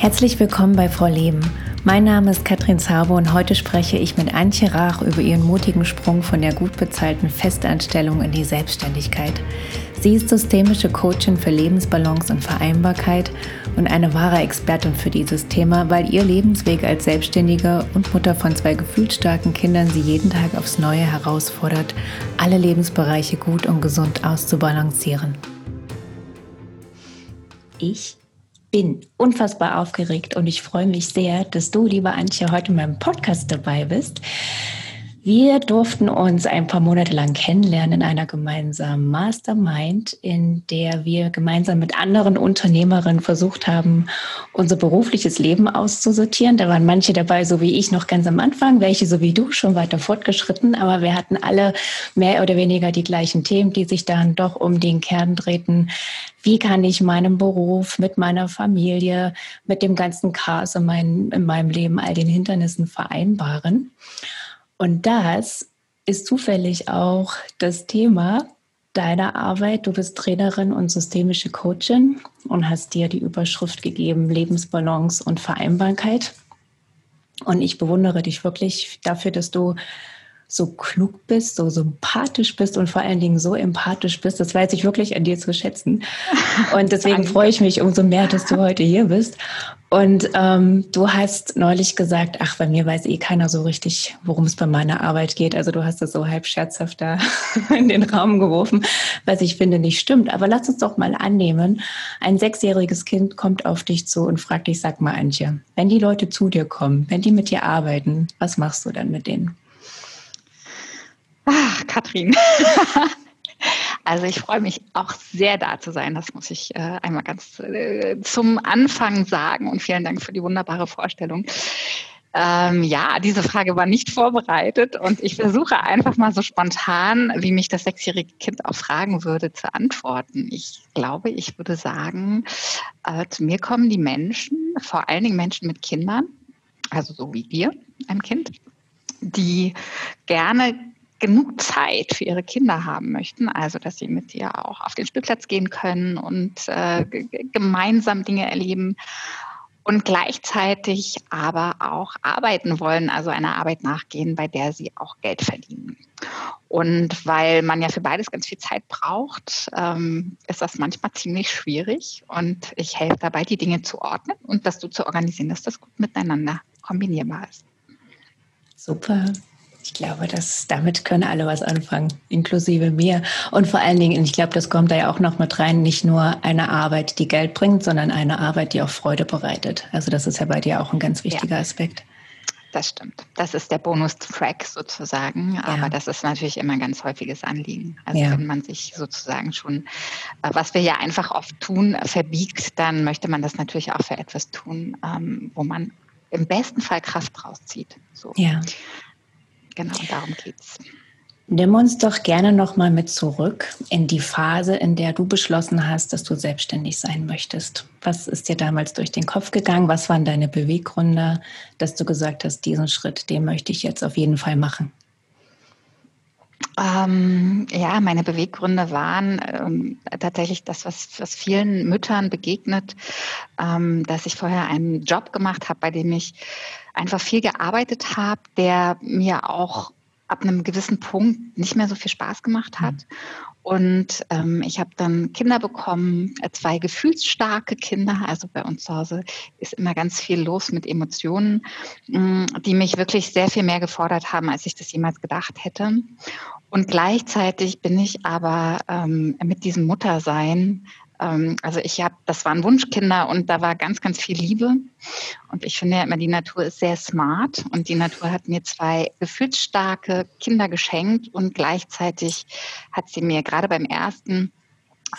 Herzlich willkommen bei Frau Leben. Mein Name ist Katrin Zauber und heute spreche ich mit Antje Rach über ihren mutigen Sprung von der gut bezahlten Festanstellung in die Selbstständigkeit. Sie ist systemische Coachin für Lebensbalance und Vereinbarkeit und eine wahre Expertin für dieses Thema, weil ihr Lebensweg als Selbstständige und Mutter von zwei gefühlt starken Kindern sie jeden Tag aufs Neue herausfordert, alle Lebensbereiche gut und gesund auszubalancieren. Ich bin unfassbar aufgeregt und ich freue mich sehr, dass du, liebe Antje, heute in meinem Podcast dabei bist. Wir durften uns ein paar Monate lang kennenlernen in einer gemeinsamen Mastermind, in der wir gemeinsam mit anderen Unternehmerinnen versucht haben, unser berufliches Leben auszusortieren. Da waren manche dabei, so wie ich, noch ganz am Anfang, welche so wie du schon weiter fortgeschritten, aber wir hatten alle mehr oder weniger die gleichen Themen, die sich dann doch um den Kern drehten. Wie kann ich meinen Beruf mit meiner Familie, mit dem ganzen Chaos in, mein, in meinem Leben, all den Hindernissen vereinbaren? Und das ist zufällig auch das Thema deiner Arbeit. Du bist Trainerin und systemische Coachin und hast dir die Überschrift gegeben Lebensbalance und Vereinbarkeit. Und ich bewundere dich wirklich dafür, dass du so klug bist, so sympathisch bist und vor allen Dingen so empathisch bist. Das weiß ich wirklich an dir zu schätzen. Und deswegen freue ich mich umso mehr, dass du heute hier bist. Und ähm, du hast neulich gesagt, ach, bei mir weiß eh keiner so richtig, worum es bei meiner Arbeit geht. Also du hast das so halb scherzhaft da in den Raum geworfen, was ich finde nicht stimmt. Aber lass uns doch mal annehmen, ein sechsjähriges Kind kommt auf dich zu und fragt dich, sag mal, Antje, wenn die Leute zu dir kommen, wenn die mit dir arbeiten, was machst du dann mit denen? Ach, Katrin. Also ich freue mich auch sehr da zu sein. Das muss ich äh, einmal ganz äh, zum Anfang sagen und vielen Dank für die wunderbare Vorstellung. Ähm, ja, diese Frage war nicht vorbereitet und ich versuche einfach mal so spontan, wie mich das sechsjährige Kind auch fragen würde, zu antworten. Ich glaube, ich würde sagen, äh, zu mir kommen die Menschen, vor allen Dingen Menschen mit Kindern, also so wie wir, ein Kind, die gerne genug Zeit für ihre Kinder haben möchten, also dass sie mit ihr auch auf den Spielplatz gehen können und äh, gemeinsam Dinge erleben und gleichzeitig aber auch arbeiten wollen, also einer Arbeit nachgehen, bei der sie auch Geld verdienen. Und weil man ja für beides ganz viel Zeit braucht, ähm, ist das manchmal ziemlich schwierig. Und ich helfe dabei, die Dinge zu ordnen und das so zu organisieren, dass das gut miteinander kombinierbar ist. Super. Ich glaube, dass damit können alle was anfangen, inklusive mir. Und vor allen Dingen, ich glaube, das kommt da ja auch noch mit rein, nicht nur eine Arbeit, die Geld bringt, sondern eine Arbeit, die auch Freude bereitet. Also das ist ja bei dir auch ein ganz wichtiger ja. Aspekt. Das stimmt. Das ist der Bonus-Track sozusagen. Ja. Aber das ist natürlich immer ein ganz häufiges Anliegen. Also ja. wenn man sich sozusagen schon, äh, was wir ja einfach oft tun, verbiegt, dann möchte man das natürlich auch für etwas tun, ähm, wo man im besten Fall Kraft rauszieht. So. Ja. Genau, darum geht's. Nimm uns doch gerne nochmal mit zurück in die Phase, in der du beschlossen hast, dass du selbstständig sein möchtest. Was ist dir damals durch den Kopf gegangen? Was waren deine Beweggründe, dass du gesagt hast, diesen Schritt, den möchte ich jetzt auf jeden Fall machen? Ähm, ja, meine Beweggründe waren ähm, tatsächlich das, was, was vielen Müttern begegnet, ähm, dass ich vorher einen Job gemacht habe, bei dem ich einfach viel gearbeitet habe, der mir auch ab einem gewissen Punkt nicht mehr so viel Spaß gemacht hat. Mhm. Und ähm, ich habe dann Kinder bekommen, äh, zwei gefühlsstarke Kinder. Also bei uns zu Hause ist immer ganz viel los mit Emotionen, mh, mm, die mich wirklich sehr viel mehr gefordert haben, als ich das jemals gedacht hätte. Und gleichzeitig bin ich aber ähm, mit diesem Muttersein ähm, also ich habe, das waren Wunschkinder und da war ganz, ganz viel Liebe. Und ich finde ja immer, die Natur ist sehr smart und die Natur hat mir zwei gefühlsstarke Kinder geschenkt und gleichzeitig hat sie mir gerade beim ersten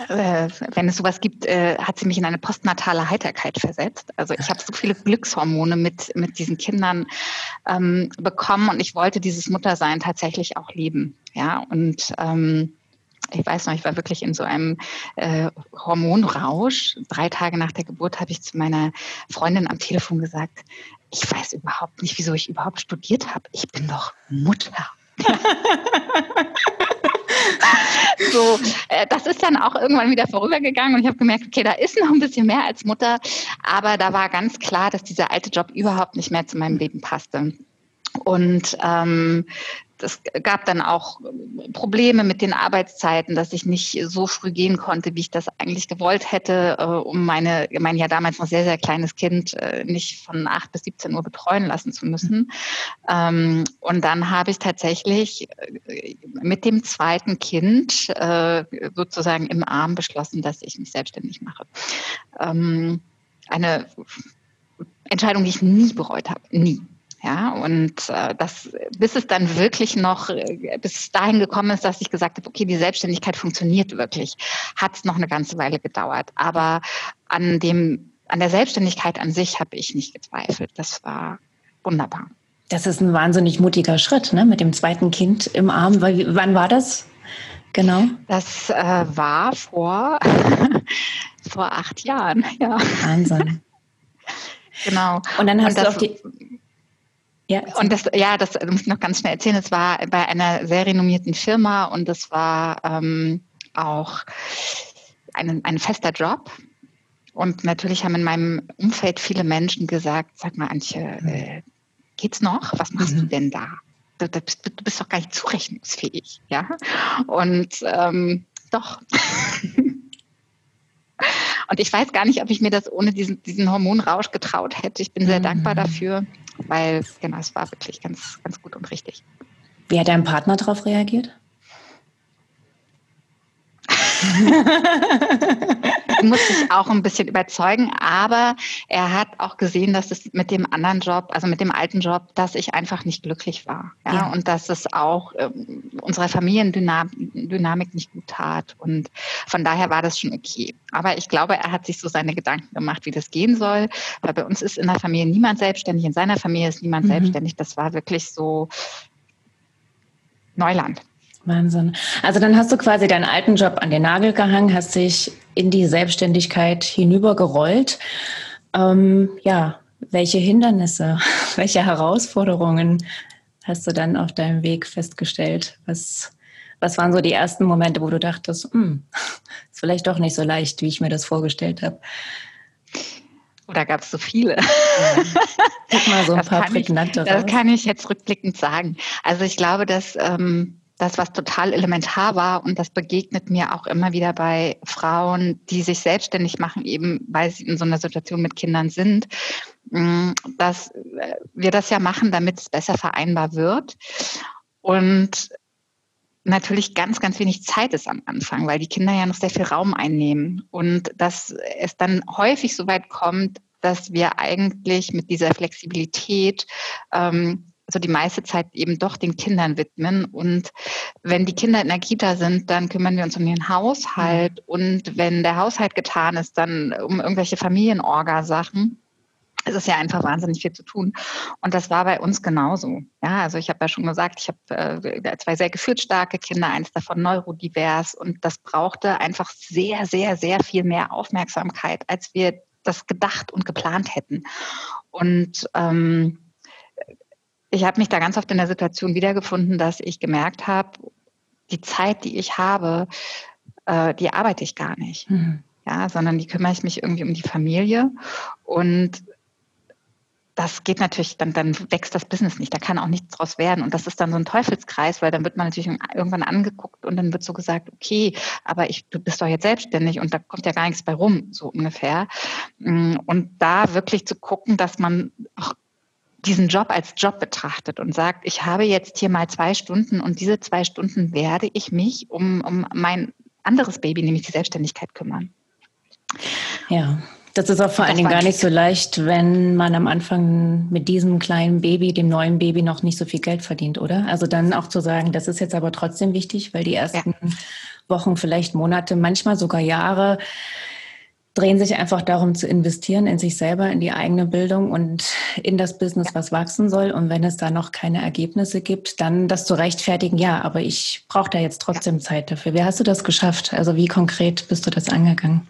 äh, wenn es sowas gibt, äh, hat sie mich in eine postnatale Heiterkeit versetzt. Also ich habe so viele Glückshormone mit, mit diesen Kindern ähm, bekommen und ich wollte dieses Muttersein tatsächlich auch leben. Ja, und ähm, ich weiß noch, ich war wirklich in so einem äh, Hormonrausch. Drei Tage nach der Geburt habe ich zu meiner Freundin am Telefon gesagt, ich weiß überhaupt nicht, wieso ich überhaupt studiert habe. Ich bin doch Mutter. so, äh, das ist dann auch irgendwann wieder vorübergegangen und ich habe gemerkt, okay, da ist noch ein bisschen mehr als Mutter, aber da war ganz klar, dass dieser alte Job überhaupt nicht mehr zu meinem Leben passte. Und ähm, es gab dann auch Probleme mit den Arbeitszeiten, dass ich nicht so früh gehen konnte, wie ich das eigentlich gewollt hätte, äh, um meine, mein ja damals noch sehr, sehr kleines Kind äh, nicht von 8 bis 17 Uhr betreuen lassen zu müssen. Ähm, und dann habe ich tatsächlich äh, mit dem zweiten Kind sozusagen im Arm beschlossen, dass ich mich selbstständig mache. Ähm, eine Entscheidung, die ich nie bereut habe. Nie. Ja, und äh, das, bis es dann wirklich noch, äh, bis dahin gekommen ist, dass ich gesagt habe, okay, die Selbstständigkeit funktioniert wirklich, hat es noch eine ganze Weile gedauert. Aber an dem, an der Selbstständigkeit an sich habe ich nicht gezweifelt. Das war wunderbar. Das ist ein wahnsinnig mutiger Schritt, ne? Mit dem zweiten Kind im Arm. Wann war das? Genau. Das äh, war vor, vor acht Jahren, ja. Wahnsinn. Genau. Und dann hast Und das, du auf die ja, und das, ja, das muss ich noch ganz schnell erzählen. Es war bei einer sehr renommierten Firma und es war ähm, auch ein, ein fester Job. Und natürlich haben in meinem Umfeld viele Menschen gesagt, sag mal, Antje, äh, geht's noch? Was machst mhm. du denn da? Du, du, bist, du, bist, doch gar nicht zurechnungsfähig, ja? Und ähm, doch. Und ich weiß gar nicht, ob ich mir das ohne diesen, diesen Hormonrausch getraut hätte. Ich bin sehr mhm. dankbar dafür weil genau, es war wirklich ganz, ganz gut und richtig. Wie hat dein Partner darauf reagiert? muss sich auch ein bisschen überzeugen, aber er hat auch gesehen, dass es mit dem anderen Job, also mit dem alten Job, dass ich einfach nicht glücklich war. Ja, ja. und dass es auch ähm, unserer Familiendynamik nicht gut tat. Und von daher war das schon okay. Aber ich glaube, er hat sich so seine Gedanken gemacht, wie das gehen soll. Weil bei uns ist in der Familie niemand selbstständig, in seiner Familie ist niemand mhm. selbstständig. Das war wirklich so Neuland. Wahnsinn. Also dann hast du quasi deinen alten Job an den Nagel gehangen, hast dich in die Selbstständigkeit hinübergerollt. Ähm, ja, welche Hindernisse, welche Herausforderungen hast du dann auf deinem Weg festgestellt? Was, was waren so die ersten Momente, wo du dachtest, hm, ist vielleicht doch nicht so leicht, wie ich mir das vorgestellt habe? Oder gab es so viele? Guck mal so ein das paar prägnante ich, Das kann ich jetzt rückblickend sagen. Also ich glaube, dass ähm, das, was total elementar war. Und das begegnet mir auch immer wieder bei Frauen, die sich selbstständig machen, eben weil sie in so einer Situation mit Kindern sind, mm, dass wir das ja machen, damit es besser vereinbar wird. Und natürlich ganz, ganz wenig Zeit ist am Anfang, weil die Kinder ja noch sehr viel Raum einnehmen. Und dass es dann häufig so weit kommt, dass wir eigentlich mit dieser Flexibilität ähm, also die meiste Zeit eben doch den Kindern widmen. Und wenn die Kinder in der Kita sind, dann kümmern wir uns um den Haushalt. Mhm. Und wenn der Haushalt getan ist, dann um irgendwelche Familienorga-Sachen. Es ist ja einfach wahnsinnig viel zu tun. Und das war bei uns genauso. Ja, also ich habe ja schon gesagt, ich habe äh, zwei sehr gefühlsstarke Kinder, eins davon neurodivers. Und das brauchte einfach sehr, sehr, sehr viel mehr Aufmerksamkeit, als wir das gedacht und geplant hätten. Und ähm, ich habe mich da ganz oft in der Situation wiedergefunden, dass ich gemerkt habe, die Zeit, die ich habe, äh, die arbeite ich gar nicht. Mhm. Ja, sondern die kümmere ich mich irgendwie um die Familie. Und das geht natürlich, dann, dann wächst das Business nicht, da kann auch nichts draus werden. Und das ist dann so ein Teufelskreis, weil dann wird man natürlich irgendwann angeguckt und dann wird so gesagt, okay, aber ich, du bist doch jetzt selbstständig und da kommt ja gar nichts bei rum, so ungefähr. Und da wirklich zu gucken, dass man auch diesen Job als Job betrachtet und sagt, ich habe jetzt hier mal zwei Stunden und diese zwei Stunden werde ich mich um, um mein anderes Baby, nämlich die Selbstständigkeit, kümmern. Ja, das ist auch vor allen Dingen gar nicht so leicht, wenn man am Anfang mit diesem kleinen Baby, dem neuen Baby, noch nicht so viel Geld verdient, oder? Also dann auch zu sagen, das ist jetzt aber trotzdem wichtig, weil die ersten ja. Wochen, vielleicht Monate, manchmal sogar Jahre drehen sich einfach darum zu investieren in sich selber, in die eigene Bildung und in das Business, was wachsen soll. Und wenn es da noch keine Ergebnisse gibt, dann das zu rechtfertigen, ja, aber ich brauche da jetzt trotzdem Zeit dafür. Wie hast du das geschafft? Also wie konkret bist du das angegangen?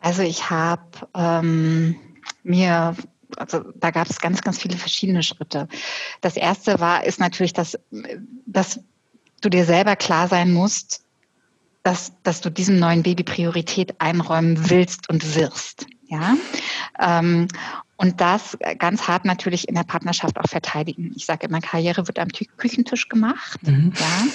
Also ich habe ähm, mir also da gab es ganz, ganz viele verschiedene Schritte. Das erste war, ist natürlich, dass, dass du dir selber klar sein musst, dass, dass du diesem neuen Baby Priorität einräumen willst und wirst. Ja, ähm, und das ganz hart natürlich in der Partnerschaft auch verteidigen. Ich sage immer, Karriere wird am Küchentisch gemacht. Mhm. Ja.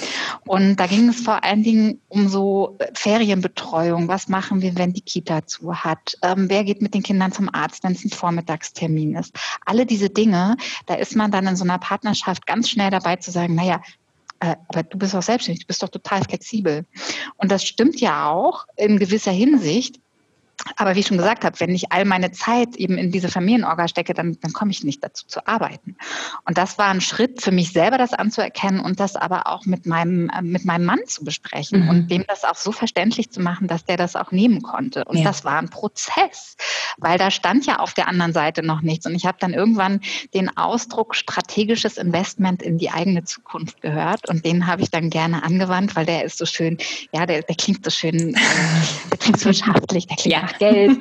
Und da ging es vor allen Dingen um so Ferienbetreuung. Was machen wir, wenn die Kita zu hat? Ähm, wer geht mit den Kindern zum Arzt, wenn es ein Vormittagstermin ist? Alle diese Dinge, da ist man dann in so einer Partnerschaft ganz schnell dabei zu sagen, naja, äh, aber du bist auch selbstständig, du bist doch total flexibel. Und das stimmt ja auch in gewisser Hinsicht. Aber wie ich schon gesagt habe, wenn ich all meine Zeit eben in diese Familienorga stecke, dann, dann komme ich nicht dazu zu arbeiten. Und das war ein Schritt für mich selber, das anzuerkennen und das aber auch mit meinem, äh, mit meinem Mann zu besprechen mhm. und dem das auch so verständlich zu machen, dass der das auch nehmen konnte. Und ja. das war ein Prozess, weil da stand ja auf der anderen Seite noch nichts. Und ich habe dann irgendwann den Ausdruck strategisches Investment in die eigene Zukunft gehört und den habe ich dann gerne angewandt, weil der ist so schön, ja, der, der klingt so schön, äh, der klingt so wirtschaftlich, der klingt ja nach Geld.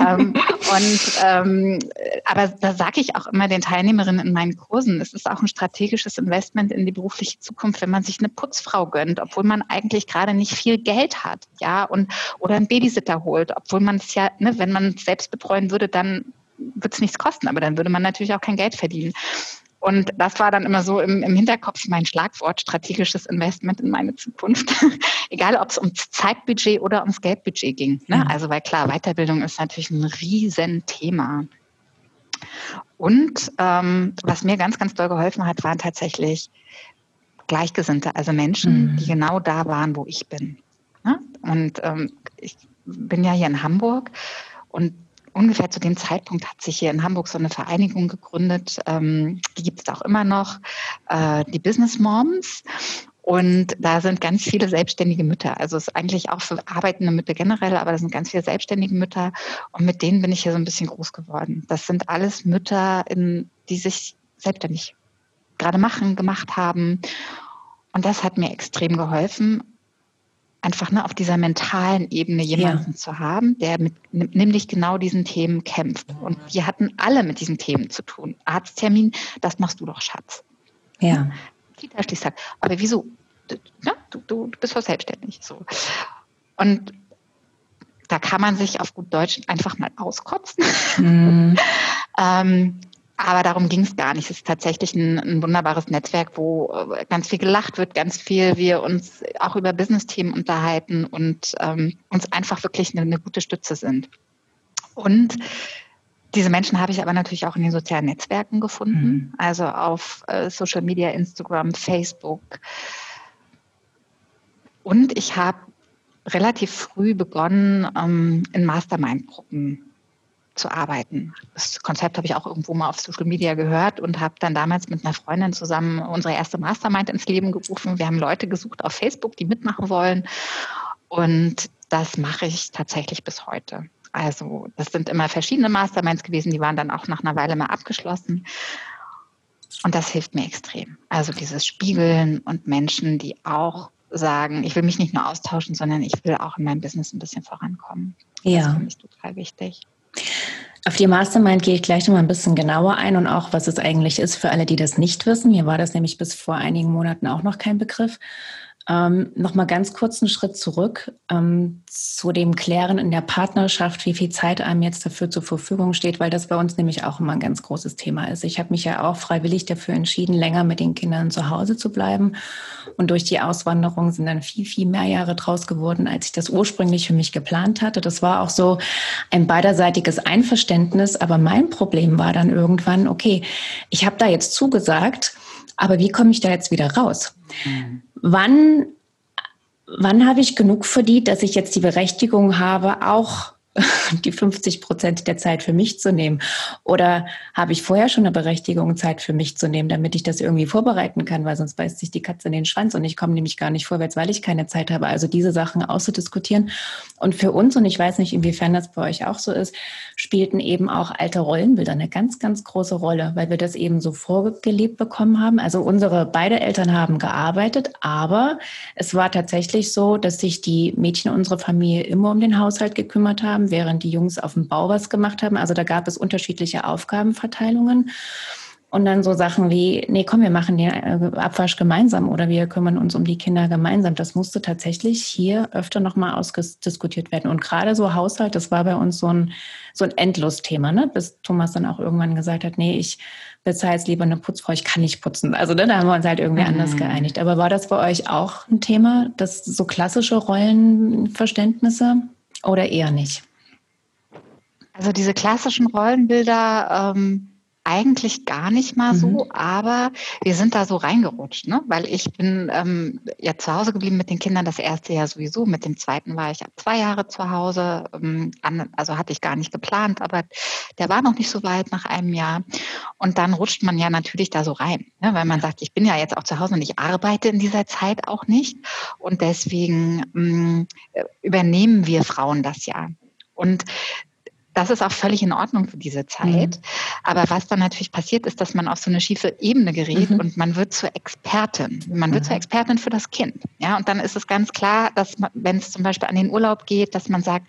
ähm, und ähm, aber da sage ich auch immer den Teilnehmerinnen in meinen Kursen, es ist auch ein strategisches Investment in die berufliche Zukunft, wenn man sich eine Putzfrau gönnt, obwohl man eigentlich gerade nicht viel Geld hat, ja, und oder einen Babysitter holt, obwohl man es ja, ne, wenn man es selbst betreuen würde, dann wird es nichts kosten, aber dann würde man natürlich auch kein Geld verdienen. Und das war dann immer so im, im Hinterkopf mein Schlagwort, strategisches Investment in meine Zukunft. Egal, ob es ums Zeitbudget oder ums Geldbudget ging. Ne? Mhm. Also weil klar, Weiterbildung ist natürlich ein Riesenthema. Und ähm, was mir ganz, ganz doll geholfen hat, waren tatsächlich Gleichgesinnte, also Menschen, mhm. die genau da waren, wo ich bin. Ne? Und ähm, ich bin ja hier in Hamburg und ungefähr zu dem Zeitpunkt hat sich hier in Hamburg so eine Vereinigung gegründet, ähm, die gibt es auch immer noch, äh, die Business Moms. Und da sind ganz viele selbstständige Mütter. Also es ist eigentlich auch für arbeitende Mütter generell, aber da sind ganz viele selbstständige Mütter. Und mit denen bin ich hier so ein bisschen groß geworden. Das sind alles Mütter, in, die sich selbstständig gerade machen, gemacht haben. Und das hat mir extrem geholfen, einfach ne, auf dieser mentalen Ebene jemanden ja. zu haben, der mit nämlich genau diesen Themen kämpft. Und wir hatten alle mit diesen Themen zu tun. Arzttermin, das machst du doch, Schatz. Ja. kita sagt, aber wieso? Ja, du, du, du bist doch selbstständig. So. Und da kann man sich auf gut Deutsch einfach mal auskotzen. Mhm. ähm, aber darum ging es gar nicht. Es ist tatsächlich ein, ein, wunderbares Netzwerk, wo äh, ganz viel gelacht wird, ganz viel wir uns auch über Business-Themen unterhalten und ähm, uns einfach wirklich eine, eine gute Stütze sind. Und diese Menschen habe ich aber natürlich auch in den sozialen Netzwerken gefunden, mhm. also auf äh, Social Media, Instagram, Facebook. Und ich habe relativ früh begonnen, ähm, in Mastermind-Gruppen zu arbeiten. Das Konzept habe ich auch irgendwo mal auf Social Media gehört und habe dann damals mit einer Freundin zusammen unsere erste Mastermind ins Leben gerufen. Wir haben Leute gesucht auf Facebook, die mitmachen wollen. Und das mache ich tatsächlich bis heute. Also das sind immer verschiedene Masterminds gewesen, die waren dann auch nach einer Weile mal abgeschlossen. Und das hilft mir extrem. Also dieses Spiegeln und Menschen, die auch sagen, ich will mich nicht nur austauschen, sondern ich will auch in meinem Business ein bisschen vorankommen. Ja. Das finde ich total wichtig. Auf die Mastermind gehe ich gleich noch mal ein bisschen genauer ein und auch, was es eigentlich ist für alle, die das nicht wissen. Mir war das nämlich bis vor einigen Monaten auch noch kein Begriff. Ähm, Nochmal ganz kurz einen Schritt zurück ähm, zu dem Klären in der Partnerschaft, wie viel Zeit einem jetzt dafür zur Verfügung steht, weil das bei uns nämlich auch immer ein ganz großes Thema ist. Ich habe mich ja auch freiwillig dafür entschieden, länger mit den Kindern zu Hause zu bleiben. Und durch die Auswanderung sind dann viel, viel mehr Jahre draus geworden, als ich das ursprünglich für mich geplant hatte. Das war auch so ein beiderseitiges Einverständnis. Aber mein Problem war dann irgendwann, okay, ich habe da jetzt zugesagt, aber wie komme ich da jetzt wieder raus? Mhm. Wann, wann habe ich genug verdient, dass ich jetzt die Berechtigung habe, auch die 50 Prozent der Zeit für mich zu nehmen? Oder habe ich vorher schon eine Berechtigung, Zeit für mich zu nehmen, damit ich das irgendwie vorbereiten kann, weil sonst beißt sich die Katze in den Schwanz und ich komme nämlich gar nicht vorwärts, weil ich keine Zeit habe. Also diese Sachen auszudiskutieren. Und für uns, und ich weiß nicht, inwiefern das bei euch auch so ist, spielten eben auch alte Rollenbilder eine ganz, ganz große Rolle, weil wir das eben so vorgelebt bekommen haben. Also unsere beide Eltern haben gearbeitet, aber es war tatsächlich so, dass sich die Mädchen unserer Familie immer um den Haushalt gekümmert haben während die Jungs auf dem Bau was gemacht haben. Also da gab es unterschiedliche Aufgabenverteilungen. Und dann so Sachen wie, nee, komm, wir machen den äh, Abwasch gemeinsam oder wir kümmern uns um die Kinder gemeinsam. Das musste tatsächlich hier öfter nochmal ausdiskutiert werden. Und gerade so Haushalt, das war bei uns so ein, so ein Endlosthema, ne? bis Thomas dann auch irgendwann gesagt hat, nee, ich bezahle jetzt lieber eine Putzfrau, ich kann nicht putzen. Also ne, da haben wir uns halt irgendwie mhm. anders geeinigt. Aber war das bei euch auch ein Thema, das so klassische Rollenverständnisse oder eher nicht? Also diese klassischen Rollenbilder, ähm eigentlich gar nicht mal so, mhm. aber wir sind da so reingerutscht, ne? weil ich bin ähm, ja zu Hause geblieben mit den Kindern, das erste Jahr sowieso, mit dem zweiten war ich zwei Jahre zu Hause, ähm, an, also hatte ich gar nicht geplant, aber der war noch nicht so weit nach einem Jahr und dann rutscht man ja natürlich da so rein, ne? weil man sagt, ich bin ja jetzt auch zu Hause und ich arbeite in dieser Zeit auch nicht und deswegen ähm, übernehmen wir Frauen das ja. Und das ist auch völlig in Ordnung für diese Zeit. Mhm. Aber was dann natürlich passiert, ist, dass man auf so eine schiefe Ebene gerät mhm. und man wird zur Expertin. Man wird mhm. zur Expertin für das Kind. Ja, und dann ist es ganz klar, dass wenn es zum Beispiel an den Urlaub geht, dass man sagt,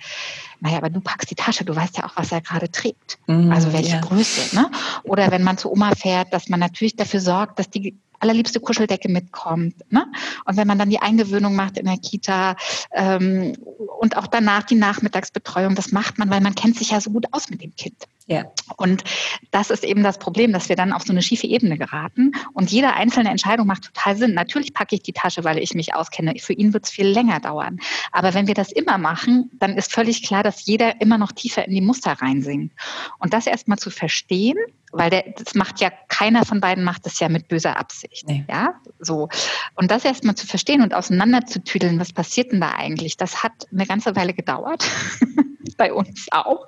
naja, aber du packst die Tasche, du weißt ja auch, was er gerade trägt. Mhm, also welche ja. Größe. Ne? Oder wenn man zu Oma fährt, dass man natürlich dafür sorgt, dass die allerliebste Kuscheldecke mitkommt. Ne? Und wenn man dann die Eingewöhnung macht in der Kita ähm, und auch danach die Nachmittagsbetreuung, das macht man, weil man kennt sich ja so gut aus mit dem Kind. Ja. Und das ist eben das Problem, dass wir dann auf so eine schiefe Ebene geraten. Und jede einzelne Entscheidung macht total Sinn. Natürlich packe ich die Tasche, weil ich mich auskenne. Für ihn wird es viel länger dauern. Aber wenn wir das immer machen, dann ist völlig klar, dass jeder immer noch tiefer in die Muster reinsinkt. Und das erstmal zu verstehen, weil der, das macht ja keiner von beiden macht das ja mit böser Absicht. Nee. Ja, so. Und das erstmal zu verstehen und auseinanderzutüdeln, was passiert denn da eigentlich, das hat eine ganze Weile gedauert. Bei uns auch.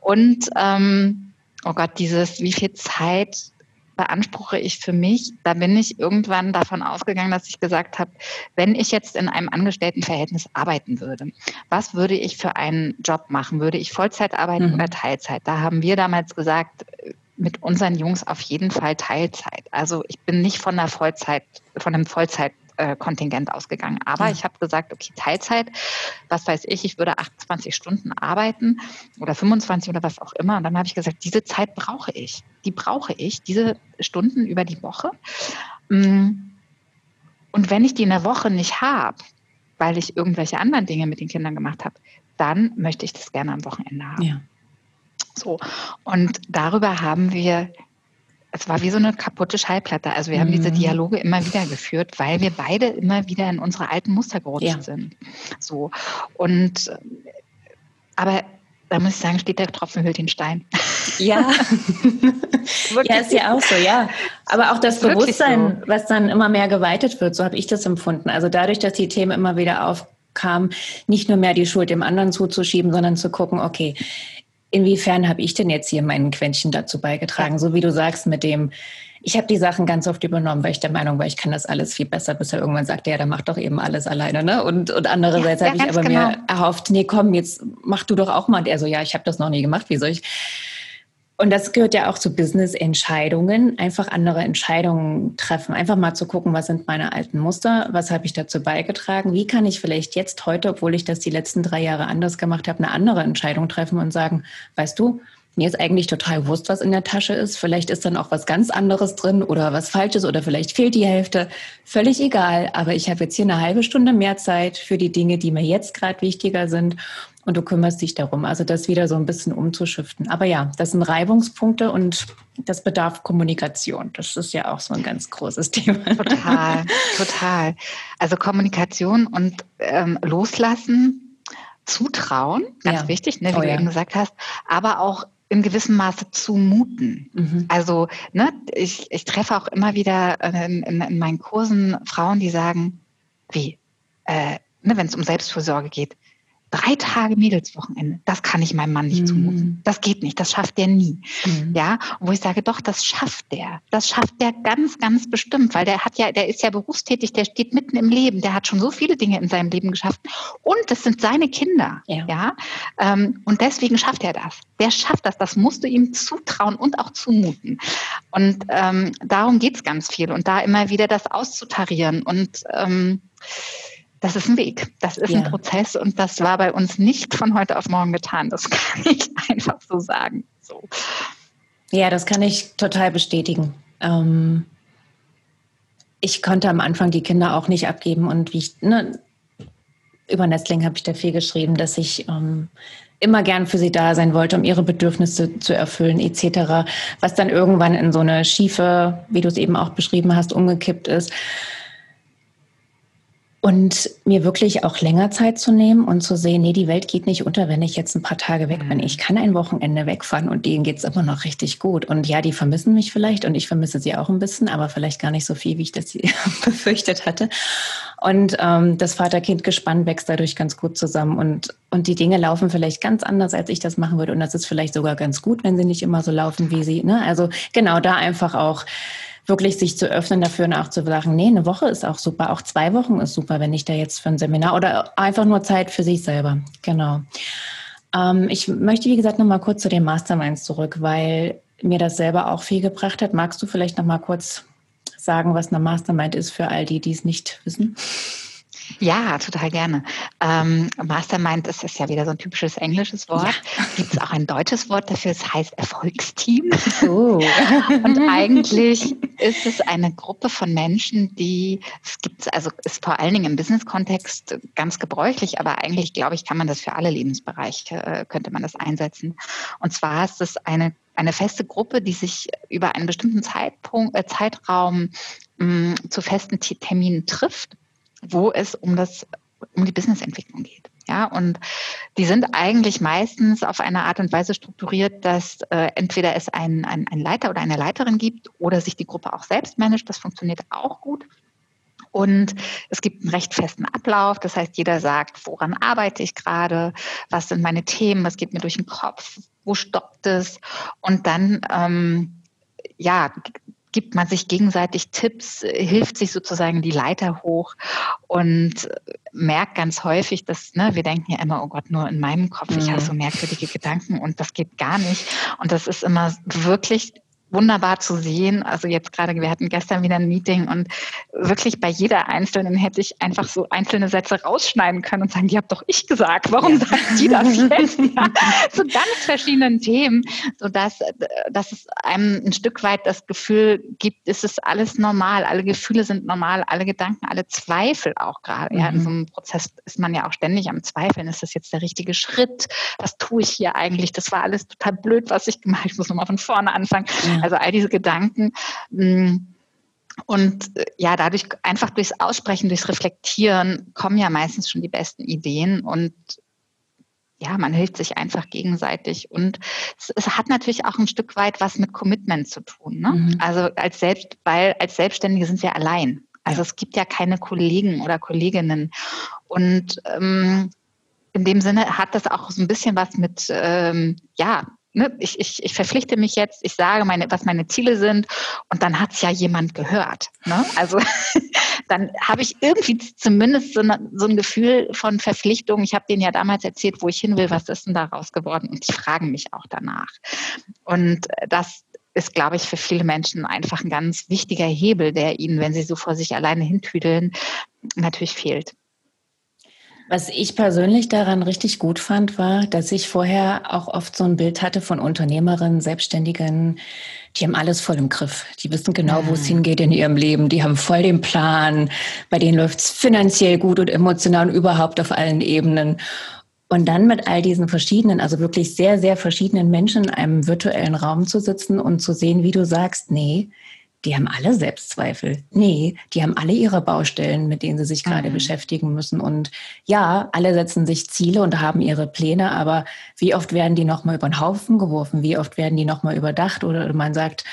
Und ähm, oh Gott, dieses, wie viel Zeit beanspruche ich für mich, da bin ich irgendwann davon ausgegangen, dass ich gesagt habe, wenn ich jetzt in einem Angestelltenverhältnis arbeiten würde, was würde ich für einen Job machen? Würde ich Vollzeit arbeiten mhm. oder Teilzeit? Da haben wir damals gesagt, mit unseren Jungs auf jeden Fall Teilzeit. Also ich bin nicht von der Vollzeit, von einem Vollzeit Kontingent ausgegangen. Aber ja. ich habe gesagt, okay, Teilzeit, was weiß ich, ich würde 28 Stunden arbeiten oder 25 oder was auch immer. Und dann habe ich gesagt, diese Zeit brauche ich. Die brauche ich, diese Stunden über die Woche. Mm. Und wenn ich die in der Woche nicht habe, weil ich irgendwelche anderen Dinge mit den Kindern gemacht habe, dann möchte ich das gerne am Wochenende haben. Ja. So. Und darüber haben wir es war wie so eine kaputte Schallplatte. Also wir mhm. haben diese mhm. Dialoge immer wieder geführt, weil wir beide immer wieder in unsere alten Muster gerutscht ja. sind. So. Und aber da muss ich sagen, steht der Tropfen hüllt den Stein. Ja. ja, ist ja auch so, ja. Aber auch das Bewusstsein, so. was dann immer mehr geweitet wird, so habe ich das empfunden. Also dadurch, dass die Themen immer wieder aufkamen, nicht nur mehr die Schuld dem anderen zuzuschieben, sondern zu gucken, okay, inwiefern habe ich denn jetzt hier mein Quäntchen dazu beigetragen? Ja. So wie du sagst mit dem, ich habe die Sachen ganz oft übernommen, weil ich der Meinung war, ich kann das alles viel besser, bis er irgendwann sagte, ja, der macht doch eben alles alleine. Ne? Und, und andererseits ja, ja, habe ich aber genau. mir erhofft, nee, komm, jetzt mach du doch auch mal. Und er so, ja, ich habe das noch nie gemacht, wie soll ich? Und das gehört ja auch zu Business-Entscheidungen, einfach andere Entscheidungen treffen, einfach mal zu gucken, was sind meine alten Muster, was habe ich dazu beigetragen, wie kann ich vielleicht jetzt heute, obwohl ich das die letzten drei Jahre anders gemacht habe, eine andere Entscheidung treffen und sagen, weißt du, mir ist eigentlich total wurscht, was in der Tasche ist. Vielleicht ist dann auch was ganz anderes drin oder was Falsches oder vielleicht fehlt die Hälfte. Völlig egal. Aber ich habe jetzt hier eine halbe Stunde mehr Zeit für die Dinge, die mir jetzt gerade wichtiger sind und du kümmerst dich darum. Also das wieder so ein bisschen umzuschiften. Aber ja, das sind Reibungspunkte und das bedarf Kommunikation. Das ist ja auch so ein ganz großes Thema. Total, total. Also Kommunikation und ähm, Loslassen, Zutrauen, ganz ja. wichtig, ne, wie oh, du ja. eben gesagt hast, aber auch in gewissem Maße zumuten. Mhm. Also ne, ich, ich treffe auch immer wieder in, in, in meinen Kursen Frauen, die sagen, wie, äh, ne, wenn es um Selbstfürsorge geht, drei Tage Mädelswochenende, das kann ich meinem Mann nicht mhm. zumuten. Das geht nicht, das schafft der nie. Mhm. Ja, wo ich sage, doch, das schafft der. Das schafft der ganz, ganz bestimmt, weil der hat ja, der ist ja berufstätig, der steht mitten im Leben, der hat schon so viele Dinge in seinem Leben geschafft. Und das sind seine Kinder. Ja. ja? Ähm, und deswegen schafft er das. Der schafft das. Das musst du ihm zutrauen und auch zumuten. Und ähm, darum geht's ganz viel. Und da immer wieder das auszutarieren und ähm, das ist ein Weg, das ist ja. ein Prozess und das war bei uns nicht von heute auf morgen getan. Das kann ich einfach so sagen. So. Ja, das kann ich total bestätigen. Ähm, ich konnte am Anfang die Kinder auch nicht abgeben und wie ich, ne, über Nestling habe ich da viel geschrieben, dass ich ähm, immer gern für sie da sein wollte, um ihre Bedürfnisse zu erfüllen, etc., was dann irgendwann in so eine schiefe, wie du es eben auch beschrieben hast, umgekippt ist. Und mir wirklich auch länger Zeit zu nehmen und zu sehen, nee, die Welt geht nicht unter, wenn ich jetzt ein paar Tage weg bin. Mhm. Ich kann ein Wochenende wegfahren und denen geht's immer noch richtig gut. Und ja, die vermissen mich vielleicht und ich vermisse sie auch ein bisschen, aber vielleicht gar nicht so viel, wie ich das befürchtet hatte. Und ähm, das Vater-Kind-Gespann wächst dadurch ganz gut zusammen und, und die Dinge laufen vielleicht ganz anders, als ich das machen würde. Und das ist vielleicht sogar ganz gut, wenn sie nicht immer so laufen, wie sie. Ne? Also genau da einfach auch wirklich sich zu öffnen dafür und auch zu sagen, nee, eine Woche ist auch super, auch zwei Wochen ist super, wenn ich da jetzt für ein Seminar oder einfach nur Zeit für sich selber. Genau. Ähm, ich möchte, wie gesagt, nochmal kurz zu den Masterminds zurück, weil mir das selber auch viel gebracht hat. Magst du vielleicht nochmal kurz sagen, was eine Mastermind ist für all die, die es nicht wissen? Ja, total gerne. Ähm, Mastermind ist, ist ja wieder so ein typisches englisches Wort. Ja. Gibt es auch ein deutsches Wort dafür? Es heißt Erfolgsteam. Oh. Und eigentlich ist es eine Gruppe von Menschen, die, es gibt also ist vor allen Dingen im Business-Kontext ganz gebräuchlich, aber eigentlich, glaube ich, kann man das für alle Lebensbereiche, äh, könnte man das einsetzen. Und zwar ist es eine eine feste Gruppe, die sich über einen bestimmten Zeitpunkt, äh, Zeitraum mh, zu festen Terminen trifft wo es um das um die Businessentwicklung geht. Ja, und die sind eigentlich meistens auf eine Art und Weise strukturiert, dass äh, entweder es einen, einen, Leiter oder eine Leiterin gibt oder sich die Gruppe auch selbst managt. Das funktioniert auch gut. Und es gibt einen recht festen Ablauf. Das heißt, jeder sagt, woran arbeite ich gerade? Was sind meine Themen? Was geht mir durch den Kopf? Wo stoppt es? Und dann, ähm, ja, gibt man sich gegenseitig Tipps, hilft sich sozusagen die Leiter hoch und merkt ganz häufig, dass ne, wir denken ja immer, oh Gott, nur in meinem Kopf, ich habe mhm. so merkwürdige Gedanken und das geht gar nicht. Und das ist immer wirklich wunderbar zu sehen. Also jetzt gerade, wir hatten gestern wieder ein Meeting und wirklich bei jeder Einzelnen hätte ich einfach so einzelne Sätze rausschneiden können und sagen, die habt doch ich gesagt, warum ja. sagt die das jetzt? Ja, zu ganz verschiedenen Themen, sodass dass es einem ein Stück weit das Gefühl gibt, es ist alles normal, alle Gefühle sind normal, alle Gedanken, alle Zweifel auch gerade. Ja, in mhm. so einem Prozess ist man ja auch ständig am Zweifeln, ist das jetzt der richtige Schritt? Was tue ich hier eigentlich? Das war alles total blöd, was ich gemacht habe. Ich muss nochmal von vorne anfangen. Ja. Also all diese Gedanken. Mm, und äh, ja, dadurch einfach durchs Aussprechen, durchs Reflektieren kommen ja meistens schon die besten Ideen und ja, man hilft sich einfach gegenseitig und es, es, hat natürlich auch ein Stück weit was mit Commitment zu tun. Ne? Mhm. Also als selbst, weil als Selbstständige sind wir allein. Also es gibt ja keine Kollegen oder Kolleginnen und ähm, in dem Sinne hat das auch so ein bisschen was mit ähm, ja ne, ich, ich, ich verpflichte mich jetzt, ich sage, meine, was meine Ziele sind und dann hat es ja jemand gehört. Ne? Also dann habe ich irgendwie zumindest so, eine, so, ein Gefühl von Verpflichtung. Ich habe denen ja damals erzählt, wo ich hin will, was ist denn daraus geworden und die fragen mich auch danach. Und das ist, glaube ich, für viele Menschen einfach ein ganz wichtiger Hebel, der ihnen, wenn sie so vor sich alleine hintüdeln, natürlich fehlt. Was ich persönlich daran richtig gut fand, war, dass ich vorher auch oft so ein Bild hatte von Unternehmerinnen, Selbstständigen, die haben alles voll im Griff. Die wissen genau, wo es mhm. hingeht in ihrem Leben. Die haben voll den Plan. Bei denen läuft es finanziell gut und emotional und überhaupt auf allen Ebenen. Und dann mit all diesen verschiedenen, also wirklich sehr, sehr verschiedenen Menschen in einem virtuellen Raum zu sitzen und zu sehen, wie du sagst, nee, die haben alle Selbstzweifel. Nee, die haben alle ihre Baustellen, mit denen sie sich gerade mhm. beschäftigen müssen. Und ja, alle setzen sich Ziele und haben ihre Pläne, aber wie oft werden die nochmal über den Haufen geworfen? Wie oft werden die nochmal überdacht? Oder man sagt,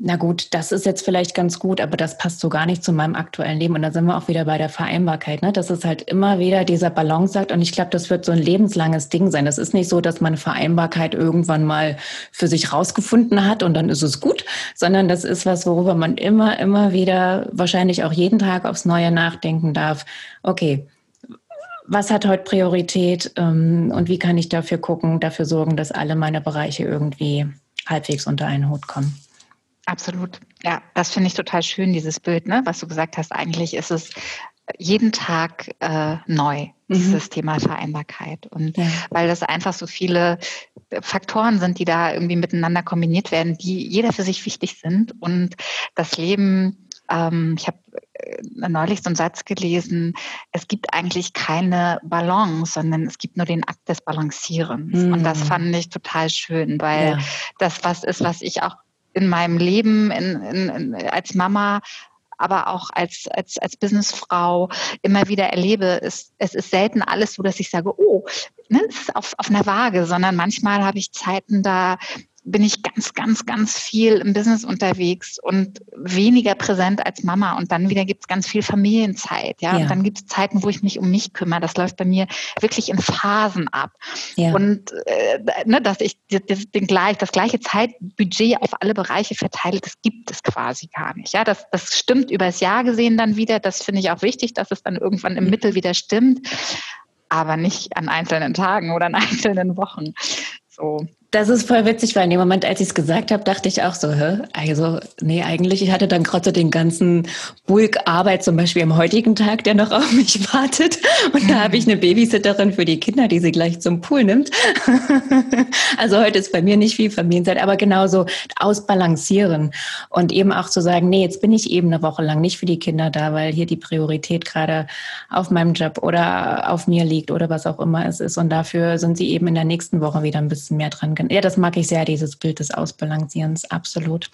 na gut, das ist jetzt vielleicht ganz gut, aber das passt so gar nicht zu meinem aktuellen Leben. Und da sind wir auch wieder bei der Vereinbarkeit, ne? dass es halt immer wieder dieser Balance sagt. Und ich glaube, das wird so ein lebenslanges Ding sein. Das ist nicht so, dass man Vereinbarkeit irgendwann mal für sich rausgefunden hat und dann ist es gut, sondern das ist was, worüber man immer, immer wieder wahrscheinlich auch jeden Tag aufs Neue nachdenken darf. Okay, was hat heute Priorität ähm, und wie kann ich dafür gucken, dafür sorgen, dass alle meine Bereiche irgendwie halbwegs unter einen Hut kommen? Absolut. Ja, das finde ich total schön, dieses Bild, ne? was du gesagt hast. Eigentlich ist es jeden Tag äh, neu, mhm. dieses Thema Vereinbarkeit. Und ja. weil das einfach so viele Faktoren sind, die da irgendwie miteinander kombiniert werden, die jeder für sich wichtig sind. Und das Leben, ähm, ich habe äh, neulich so einen Satz gelesen, es gibt eigentlich keine Balance, sondern es gibt nur den Akt des Balancierens. Mhm. Und das fand ich total schön, weil ja. das was ist, was ich auch in meinem Leben in, in, als Mama aber auch als, als, als Businessfrau immer wieder erlebe, ist, es ist selten alles so, dass ich sage, oh, ne, es ist auf, auf einer Waage, sondern manchmal habe ich Zeiten, da bin ich ganz, ganz, ganz viel im Business unterwegs und weniger präsent als Mama. Und dann wieder gibt es ganz viel Familienzeit. Ja? ja. Und dann gibt es Zeiten, wo ich mich um mich kümmere. Das läuft bei mir wirklich in Phasen ab. Ja. Und äh, ne, dass ich das, den gleich, das gleiche Zeitbudget auf alle Bereiche verteile, das gibt es quasi gar nicht. Ja? Das, das stimmt übers Jahr gesehen dann wieder. Das finde ich auch wichtig, dass es dann irgendwann im Mittel wieder stimmt aber nicht an einzelnen Tagen oder an einzelnen Wochen. So. Das ist voll witzig, weil in dem Moment, als ich es gesagt habe, dachte ich auch so, hä? Also, nee, eigentlich, ich hatte dann gerade so den ganzen Bulk Arbeit zum Beispiel am heutigen Tag, der noch auf mich wartet. Und da habe ich eine Babysitterin für die Kinder, die sie gleich zum Pool nimmt. also heute ist bei mir nicht viel Familienzeit, aber genauso ausbalancieren und eben auch zu sagen, nee, jetzt bin ich eben eine Woche lang nicht für die Kinder da, weil hier die Priorität gerade auf meinem Job oder auf mir liegt oder was auch immer es ist. Und dafür sind sie eben in der nächsten Woche wieder ein bisschen mehr dran ja, das mag ich sehr, dieses Bild des Ausbalancierens, absolut.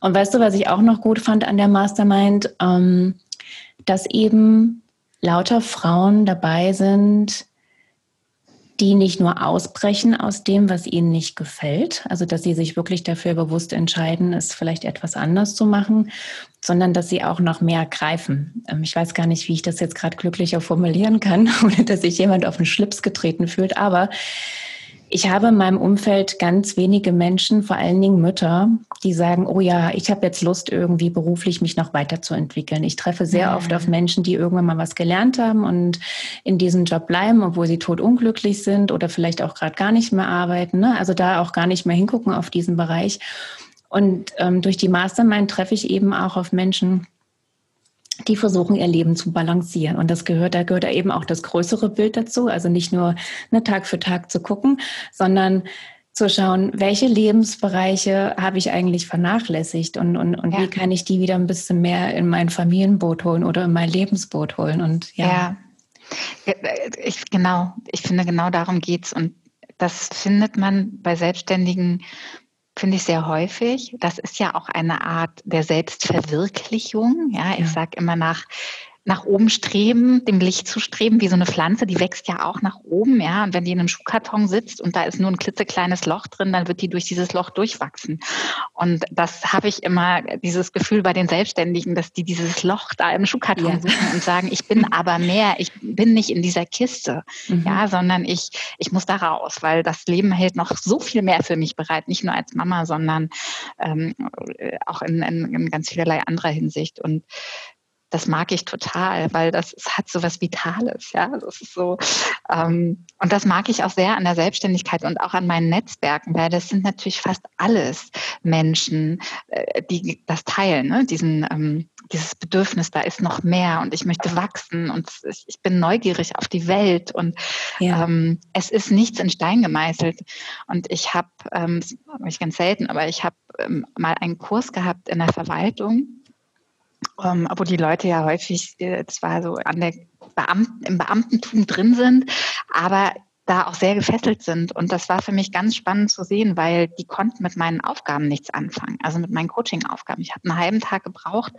Und weißt du, was ich auch noch gut fand an der Mastermind? Ähm, dass eben lauter Frauen dabei sind, die nicht nur ausbrechen aus dem, was ihnen nicht gefällt, also dass sie sich wirklich dafür bewusst entscheiden, es vielleicht etwas anders zu machen, sondern dass sie auch noch mehr greifen. Ähm, ich weiß gar nicht, wie ich das jetzt gerade glücklicher formulieren kann, ohne dass sich jemand auf den Schlips getreten fühlt, aber ich habe in meinem Umfeld ganz wenige Menschen, vor allen Dingen Mütter, die sagen, oh ja, ich habe jetzt Lust, irgendwie beruflich mich noch weiterzuentwickeln. Ich treffe sehr mhm. oft auf Menschen, die irgendwann mal was gelernt haben und in diesem Job bleiben, obwohl sie totunglücklich sind oder vielleicht auch gerade gar nicht mehr arbeiten. Ne? Also da auch gar nicht mehr hingucken auf diesen Bereich. Und ähm, durch die Mastermind treffe ich eben auch auf Menschen, die versuchen, ihr Leben zu balancieren. Und das gehört, da gehört eben auch das größere Bild dazu. Also nicht nur ne, Tag für Tag zu gucken, sondern zu schauen, welche Lebensbereiche habe ich eigentlich vernachlässigt und, und, und ja. wie kann ich die wieder ein bisschen mehr in mein Familienboot holen oder in mein Lebensboot holen. Und ja. ja. Ich, genau, ich finde, genau darum geht's. Und das findet man bei Selbstständigen finde ich sehr häufig. Das ist ja auch eine Art der Selbstverwirklichung. Ja, ich sage immer nach nach oben streben, dem Licht zu streben, wie so eine Pflanze, die wächst ja auch nach oben, ja. Und wenn die in einem Schuhkarton sitzt und da ist nur ein klitzekleines Loch drin, dann wird die durch dieses Loch durchwachsen. Und das habe ich immer, dieses Gefühl bei den Selbstständigen, dass die dieses Loch da im Schuhkarton ja. suchen und sagen, ich bin aber mehr, ich bin nicht in dieser Kiste, mhm. ja, sondern ich, ich muss da raus, weil das Leben hält noch so viel mehr für mich bereit, nicht nur als Mama, sondern ähm, auch in, in, in ganz vielerlei anderer Hinsicht. Und das mag ich total, weil das hat so was Vitales, ja. Das ist so, ähm, und das mag ich auch sehr an der Selbstständigkeit und auch an meinen Netzwerken, weil das sind natürlich fast alles Menschen, äh, die das teilen, ne? Diesen, ähm, dieses Bedürfnis, da ist noch mehr und ich möchte wachsen und ich bin neugierig auf die Welt und ja. ähm, es ist nichts in Stein gemeißelt. Und ich habe, ähm, das mache ich ganz selten, aber ich habe ähm, mal einen Kurs gehabt in der Verwaltung ähm, wo die Leute ja häufig äh, zwar so an der Beamten, im Beamtentum drin sind, aber da auch sehr gefesselt sind. Und das war für mich ganz spannend zu sehen, weil die konnten mit meinen Aufgaben nichts anfangen, also mit meinen Coaching-Aufgaben. Ich habe einen halben Tag gebraucht,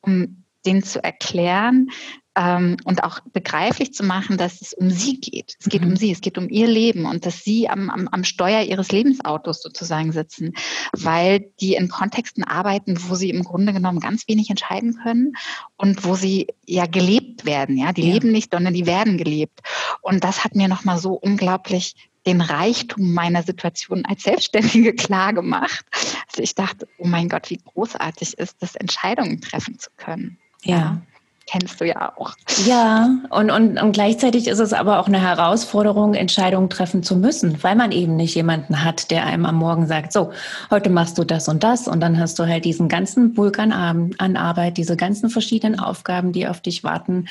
um denen zu erklären, ähm, und auch begreiflich zu machen, dass es um sie geht. Es geht mhm. um sie, es geht um ihr Leben und dass sie am, am, am Steuer ihres Lebensautos sozusagen sitzen, weil die in Kontexten arbeiten, wo sie im Grunde genommen ganz wenig entscheiden können und wo sie ja gelebt werden. Ja, die ja. leben nicht, sondern die werden gelebt. Und das hat mir nochmal so unglaublich den Reichtum meiner Situation als Selbstständige klar gemacht. Also ich dachte, oh mein Gott, wie großartig ist es, Entscheidungen treffen zu können. Ja. Kennst du ja auch. Ja, und, und, und gleichzeitig ist es aber auch eine Herausforderung, Entscheidungen treffen zu müssen, weil man eben nicht jemanden hat, der einem am Morgen sagt, so, heute machst du das und das und dann hast du halt diesen ganzen Vulkan an Arbeit, diese ganzen verschiedenen Aufgaben, die auf dich warten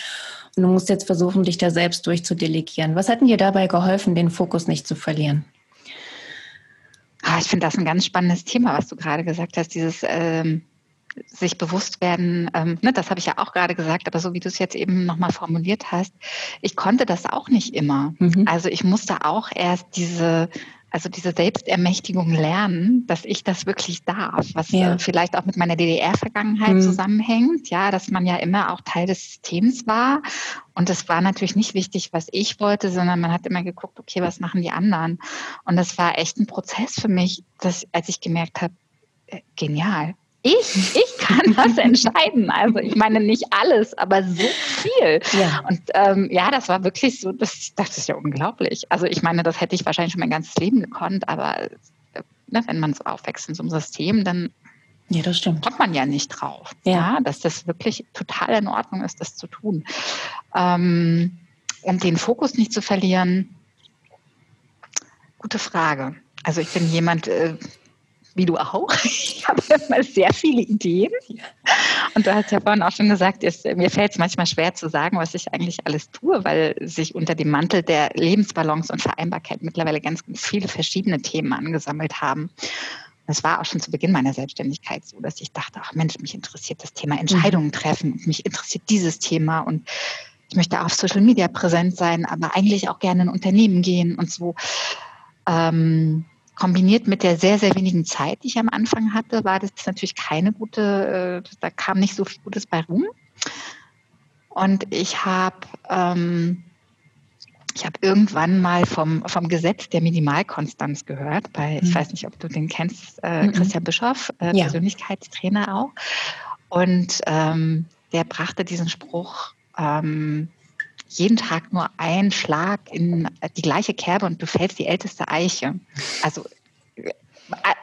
und du musst jetzt versuchen, dich da selbst durchzudelegieren. Was hat denn dir dabei geholfen, den Fokus nicht zu verlieren? Ah, ich finde das ein ganz spannendes Thema, was du gerade gesagt hast, dieses ähm, sich bewusst werden, ähm, ne, das habe ich ja auch gerade gesagt, aber so wie du es jetzt eben nochmal formuliert hast, ich konnte das auch nicht immer. Mhm. Also ich musste auch erst diese also diese Selbstermächtigung lernen, dass ich das wirklich darf, was ja. äh, vielleicht auch mit meiner DDR-Vergangenheit mhm. zusammenhängt, ja, dass man ja immer auch Teil des Systems war. Und es war natürlich nicht wichtig, was ich wollte, sondern man hat immer geguckt, okay, was machen die anderen? Und das war echt ein Prozess für mich, dass, als ich gemerkt habe, äh, genial, ich, ich kann das entscheiden. Also ich meine nicht alles, aber so viel. Ja. Und ähm, ja, das war wirklich so, das, das ist ja unglaublich. Also ich meine, das hätte ich wahrscheinlich schon mein ganzes Leben gekonnt, aber äh, ne, wenn man so aufwächst in so einem System, dann ja, das stimmt. kommt man ja nicht drauf, ja. ja. dass das wirklich total in Ordnung ist, das zu tun. Ähm, um den Fokus nicht zu verlieren, gute Frage. Also ich bin jemand, äh, wie du auch. Ich habe immer sehr viele Ideen. Und du hast ja vorhin auch schon gesagt, es, mir fällt es manchmal schwer zu sagen, was ich eigentlich alles tue, weil sich unter dem Mantel der Lebensbalance und Vereinbarkeit mittlerweile ganz, ganz viele verschiedene Themen angesammelt haben. Das war auch schon zu Beginn meiner Selbstständigkeit so, dass ich dachte, ach Mensch, mich interessiert das Thema Entscheidungen mhm. treffen und mich interessiert dieses Thema und ich möchte auf Social Media präsent sein, aber eigentlich auch gerne in Unternehmen gehen und so. Ähm, kombiniert mit der sehr, sehr wenigen Zeit, die ich am Anfang hatte, war das natürlich keine gute, äh, da kam nicht so viel Gutes bei rum. Und ich habe ähm, ich habe irgendwann mal vom, vom Gesetz der Minimalkonstanz gehört, bei, mhm. ich weiß nicht, ob du den kennst, äh, mhm. Christian Bischoff, äh, ja. Persönlichkeitstrainer auch. Und ähm, der brachte diesen Spruch, ähm, jeden Tag nur ein Schlag in die gleiche Kerbe und du fällst die älteste Eiche. Also äh,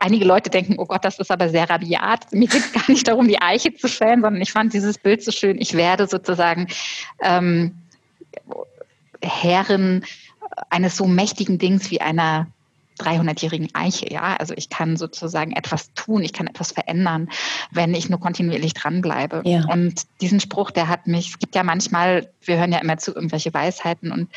einige Leute denken, oh Gott, das ist aber sehr rabiat. Mir geht es gar nicht darum, die Eiche zu fällen, sondern ich fand dieses Bild so schön. Ich werde sozusagen ähm, Herrin eines so mächtigen Dings wie einer 300-jährigen Eiche. Ja, also ich kann sozusagen etwas tun, ich kann etwas verändern, wenn ich nur kontinuierlich dranbleibe. Ja. Und diesen Spruch, der hat mich, es gibt ja manchmal, wir hören ja immer zu irgendwelche Weisheiten und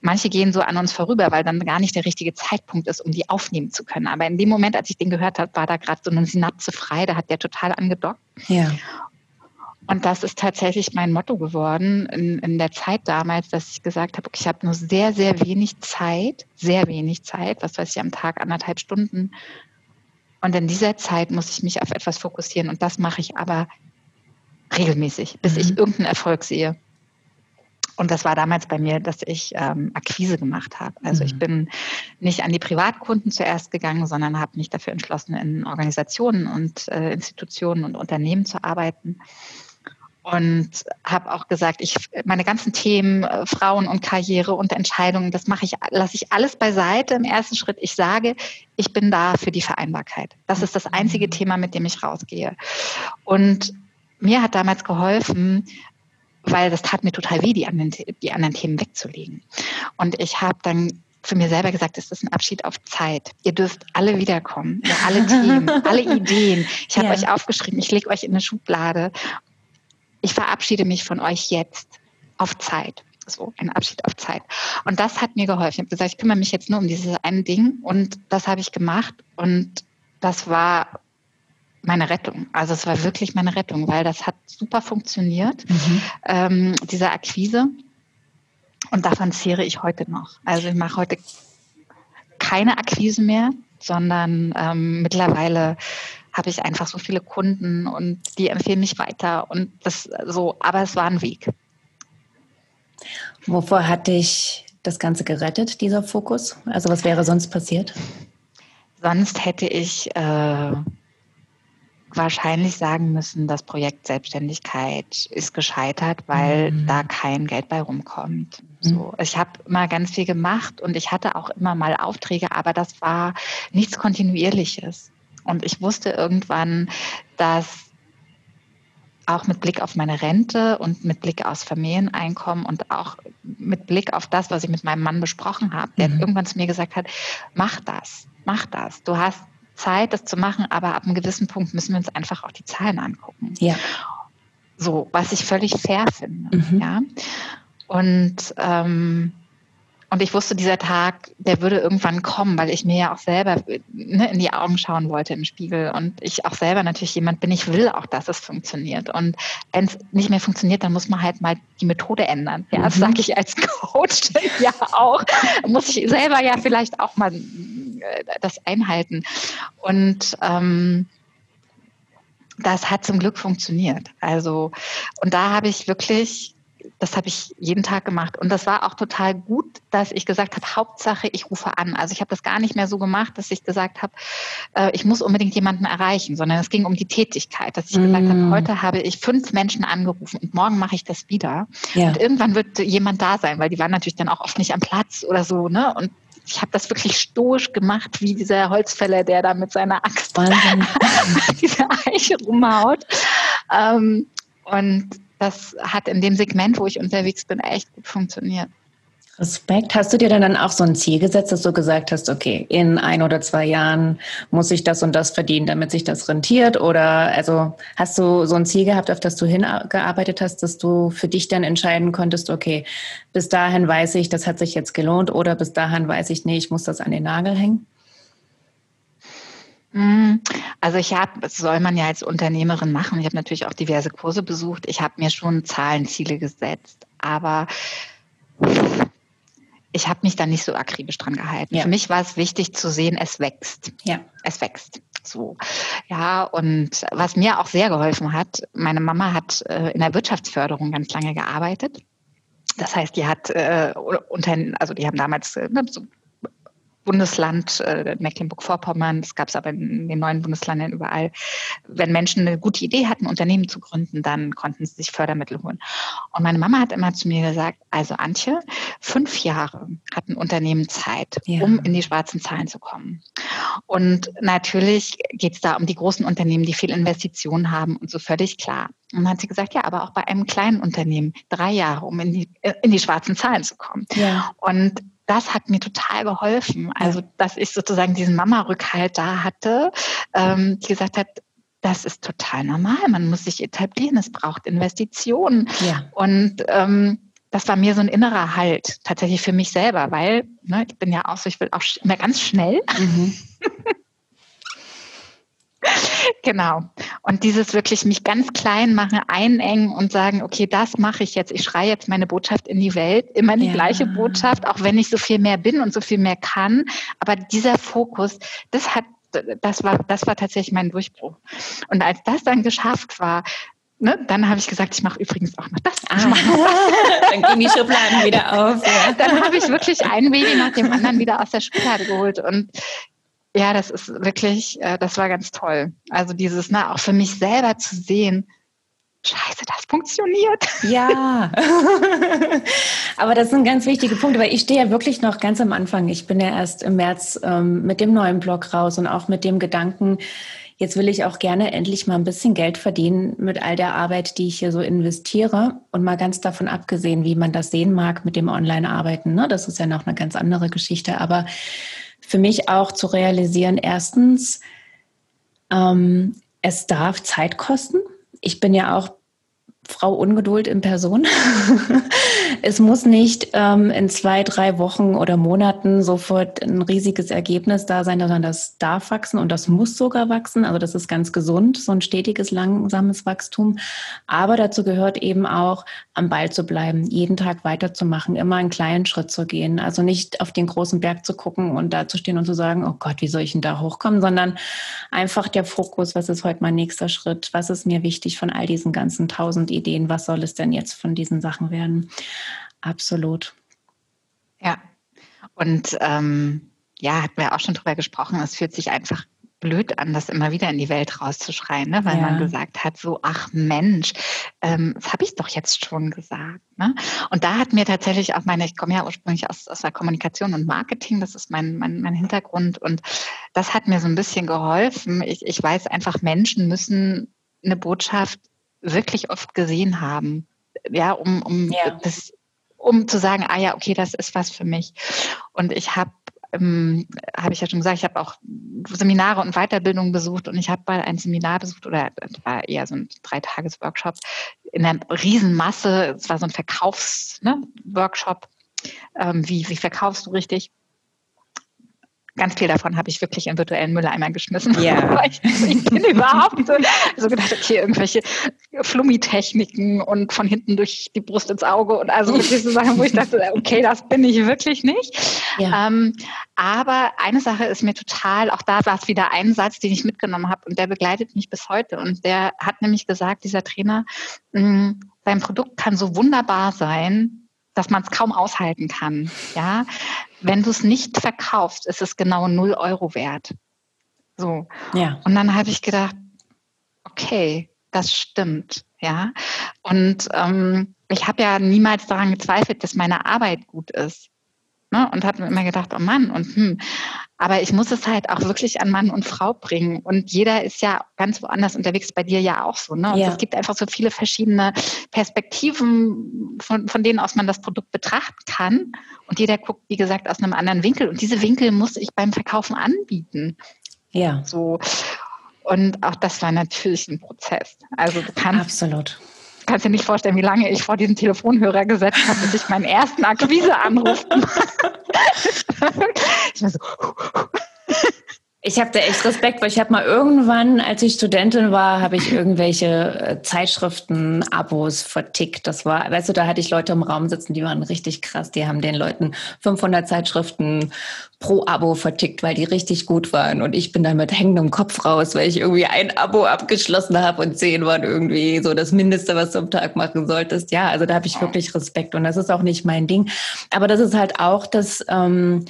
manche gehen so an uns vorüber, weil dann gar nicht der richtige Zeitpunkt ist, um die aufnehmen zu können. Aber in dem Moment, als ich den gehört habe, war da gerade so eine Synapse frei, da hat der total angedockt. Ja. Und das ist tatsächlich mein Motto geworden in, in der Zeit damals, dass ich gesagt habe, okay, ich habe nur sehr, sehr wenig Zeit, sehr wenig Zeit, was weiß ich, am Tag anderthalb Stunden. Und in dieser Zeit muss ich mich auf etwas fokussieren. Und das mache ich aber regelmäßig, bis mhm. ich irgendeinen Erfolg sehe. Und das war damals bei mir, dass ich ähm, Akquise gemacht habe. Also mhm. ich bin nicht an die Privatkunden zuerst gegangen, sondern habe mich dafür entschlossen, in Organisationen und äh, Institutionen und Unternehmen zu arbeiten und habe auch gesagt, ich meine ganzen Themen äh, Frauen und Karriere und Entscheidungen, das mache ich, lasse ich alles beiseite im ersten Schritt. Ich sage, ich bin da für die Vereinbarkeit. Das ist das einzige. Thema, mit dem ich rausgehe. Und mir hat damals geholfen, weil das tat mir total weh, die anderen, die anderen Themen wegzulegen. Und ich habe dann für mir selber gesagt, es ist ein Abschied auf Zeit. Ihr dürft alle wiederkommen, ja, alle Themen, alle Ideen. Ich habe ja. euch aufgeschrieben, ich lege euch in eine Schublade ich verabschiede mich von euch jetzt auf Zeit. So, ein Abschied auf Zeit. Und das hat mir geholfen. Ich habe gesagt, ich kümmere mich jetzt nur um dieses eine Ding und das habe ich gemacht und das war meine Rettung. Also es war wirklich meine Rettung, weil das hat super funktioniert, mhm. ähm, diese Akquise. Und davon zehre ich heute noch. Also ich mache heute keine Akquise mehr, sondern ähm, mittlerweile habe ich einfach so viele Kunden und die empfehlen mich weiter und das so, aber es war ein Weg. Wovor hat dich das Ganze gerettet, dieser Fokus? Also was wäre sonst passiert? Sonst hätte ich äh, wahrscheinlich sagen müssen, das Projekt Selbstständigkeit ist gescheitert, weil mhm. da kein Geld bei rumkommt. Mhm. So, ich habe immer ganz viel gemacht und ich hatte auch immer mal Aufträge, aber das war nichts Kontinuierliches. Und ich wusste irgendwann, dass auch mit Blick auf meine Rente und mit Blick aufs Familieneinkommen und auch mit Blick auf das, was ich mit meinem Mann besprochen habe, der mhm. irgendwann zu mir gesagt hat, mach das, mach das. Du hast Zeit, das zu machen, aber ab einem gewissen Punkt müssen wir uns einfach auch die Zahlen angucken. Ja. So, was ich völlig fair finde. Mhm. Ja. Und ähm, und ich wusste, dieser Tag, der würde irgendwann kommen, weil ich mir ja auch selber ne, in die Augen schauen wollte im Spiegel. Und ich auch selber natürlich jemand bin, ich will auch, dass es funktioniert. Und wenn es nicht mehr funktioniert, dann muss man halt mal die Methode ändern. Ja, das mhm. sage ich als Coach ja auch. Muss ich selber ja vielleicht auch mal äh, das einhalten. Und ähm, das hat zum Glück funktioniert. Also, und da habe ich wirklich das habe ich jeden Tag gemacht. Und das war auch total gut, dass ich gesagt habe, Hauptsache, ich rufe an. Also ich habe das gar nicht mehr so gemacht, dass ich gesagt habe, äh, ich muss unbedingt jemanden erreichen, sondern es ging um die Tätigkeit, dass ich mm. gesagt habe, mm. heute habe ich fünf Menschen angerufen und morgen mache ich das wieder. Ja. Und irgendwann wird jemand da sein, weil die waren natürlich dann auch oft nicht am Platz oder so. Ne? Und ich habe das wirklich stoisch gemacht, wie dieser Holzfäller, der da mit seiner Axt diese Eiche rumhaut. Ähm, und das hat in dem Segment, wo ich unterwegs bin, echt gut funktioniert. Respekt. Hast du dir dann, dann auch so ein Ziel gesetzt, dass du gesagt hast, okay, in ein oder zwei Jahren muss ich das und das verdienen, damit sich das rentiert? Oder also hast du so ein Ziel gehabt, auf das du hingearbeitet hast, dass du für dich dann entscheiden konntest, okay, bis dahin weiß ich, das hat sich jetzt gelohnt oder bis dahin weiß ich, nee, ich muss das an den Nagel hängen? Hm, also ich habe, das soll man ja als Unternehmerin machen. Ich habe natürlich auch diverse Kurse besucht. Ich habe mir schon Zahlenziele gesetzt, aber ich habe mich da nicht so akribisch dran gehalten. Ja. Für mich war es wichtig zu sehen, es wächst. Ja. Es wächst. So. Ja, und was mir auch sehr geholfen hat, meine Mama hat äh, in der Wirtschaftsförderung ganz lange gearbeitet. Das heißt, die hat äh, unter, also die haben damals äh, so Bundesland, äh, Mecklenburg-Vorpommern, das gab es aber in den neuen Bundesländern überall, wenn Menschen eine gute Idee hatten, Unternehmen zu gründen, dann konnten sie sich Fördermittel holen. Und meine Mama hat immer zu mir gesagt, also Antje, fünf Jahre hat ein Unternehmen Zeit, ja. um in die schwarzen Zahlen zu kommen. Und natürlich geht es da um die großen Unternehmen, die viel Investitionen haben und so völlig klar. Und dann hat sie gesagt, ja, aber auch bei einem kleinen Unternehmen drei Jahre, um in die, in die schwarzen Zahlen zu kommen. Ja. Und das hat mir total geholfen. Also, dass ich sozusagen diesen Mama-Rückhalt da hatte, ähm, die gesagt hat, das ist total normal. Man muss sich etablieren. Es braucht Investitionen. Ja. Und ähm, das war mir so ein innerer Halt tatsächlich für mich selber, weil ne, ich bin ja auch so, ich will auch immer ganz schnell. Mhm. Genau. Und dieses wirklich mich ganz klein machen, einengen und sagen, okay, das mache ich jetzt. Ich schreie jetzt meine Botschaft in die Welt, immer die ja. gleiche Botschaft, auch wenn ich so viel mehr bin und so viel mehr kann. Aber dieser Fokus, das hat, das war, das war tatsächlich mein Durchbruch. Und als das dann geschafft war, Ne, dann habe ich gesagt, ich mache übrigens auch noch das. Ah, noch das. dann gehen die Schubladen wieder auf. Ja. Dann habe ich wirklich ein Baby nach dem anderen wieder aus der Schublade geholt. Und ja, das ist wirklich, äh, das war ganz toll. Also dieses, ne, auch für mich selber zu sehen, Scheiße, das funktioniert. Ja, aber das sind ganz wichtige Punkte, weil ich stehe ja wirklich noch ganz am Anfang. Ich bin ja erst im März ähm, mit dem neuen Blog raus und auch mit dem Gedanken, jetzt will ich auch gerne endlich mal ein bisschen Geld verdienen mit all der Arbeit, die ich hier so investiere. Und mal ganz davon abgesehen, wie man das sehen mag mit dem Online-Arbeiten. Ne? Das ist ja noch eine ganz andere Geschichte. Aber für mich auch zu realisieren, erstens, ähm, es darf Zeit kosten. Ich bin ja auch Frau Ungeduld in Person. es muss nicht ähm, in zwei, drei Wochen oder Monaten sofort ein riesiges Ergebnis da sein, sondern das darf wachsen und das muss sogar wachsen. Also das ist ganz gesund, so ein stetiges, langsames Wachstum. Aber dazu gehört eben auch, am Ball zu bleiben, jeden Tag weiterzumachen, immer einen kleinen Schritt zu gehen. Also nicht auf den großen Berg zu gucken und da zu stehen und zu sagen, oh Gott, wie soll ich denn da hochkommen, sondern einfach der Fokus, was ist heute mein nächster Schritt, was ist mir wichtig von all diesen ganzen tausend Ideen, was soll es denn jetzt von diesen Sachen werden? Absolut. Ja, und ähm, ja, hatten wir auch schon drüber gesprochen, es fühlt sich einfach blöd an, das immer wieder in die Welt rauszuschreien, ne? weil ja. man gesagt hat, so, ach Mensch, ähm, das habe ich doch jetzt schon gesagt. Ne? Und da hat mir tatsächlich auch meine, ich komme ja ursprünglich aus, aus der Kommunikation und Marketing, das ist mein, mein, mein Hintergrund und das hat mir so ein bisschen geholfen. Ich, ich weiß einfach, Menschen müssen eine Botschaft wirklich oft gesehen haben. Ja, um, um ja. das, um zu sagen, ah ja, okay, das ist was für mich. Und ich habe ähm, habe ich ja schon gesagt, ich habe auch Seminare und Weiterbildungen besucht und ich habe mal ein Seminar besucht oder es war eher so ein Dreitages-Workshop in einer Riesenmasse. Es war so ein Verkaufs-Workshop. Ne, ähm, wie, wie verkaufst du richtig? Ganz viel davon habe ich wirklich in virtuellen Mülleimer geschmissen. Ja. ich, ich bin überhaupt so also gedacht, okay, irgendwelche Flummi-Techniken und von hinten durch die Brust ins Auge und also so Sachen, wo ich dachte, okay, das bin ich wirklich nicht. Ja. Ähm, aber eine Sache ist mir total, auch da war es wieder ein Satz, den ich mitgenommen habe und der begleitet mich bis heute. Und der hat nämlich gesagt, dieser Trainer, mh, mm, sein Produkt kann so wunderbar sein, dass man es kaum aushalten kann. Ja, wenn du es nicht verkaufst, ist es genau null Euro wert. So. Ja. Und dann habe ich gedacht, okay, das stimmt. Ja. Und ähm, ich habe ja niemals daran gezweifelt, dass meine Arbeit gut ist. Ne? Und habe mir immer gedacht, oh Mann, und hm. Aber ich muss es halt auch wirklich an Mann und Frau bringen. Und jeder ist ja ganz woanders unterwegs, bei dir ja auch so. Ne? Und ja. es gibt einfach so viele verschiedene Perspektiven, von, von denen aus man das Produkt betrachten kann. Und jeder guckt, wie gesagt, aus einem anderen Winkel. Und diese Winkel muss ich beim Verkaufen anbieten. Ja. So. Und auch das war natürlich ein Prozess. Also du kannst. Absolut kannst dir nicht vorstellen, wie lange ich vor diesen Telefonhörer gesetzt habe, bis ich meinen ersten Akquiseanruf ich war so, ich habe da echt Respekt, weil ich habe mal irgendwann, als ich Studentin war, habe ich irgendwelche äh, Zeitschriften, Abos vertickt. Das war, weißt du, da hatte ich Leute im Raum sitzen, die waren richtig krass. Die haben den Leuten 500 Zeitschriften pro Abo vertickt, weil die richtig gut waren. Und ich bin dann mit hängendem Kopf raus, weil ich irgendwie ein Abo abgeschlossen habe und zehn waren irgendwie so das Mindeste, was du am Tag machen solltest. Ja, also da habe ich wirklich Respekt und das ist auch nicht mein Ding. Aber das ist halt auch das, ähm,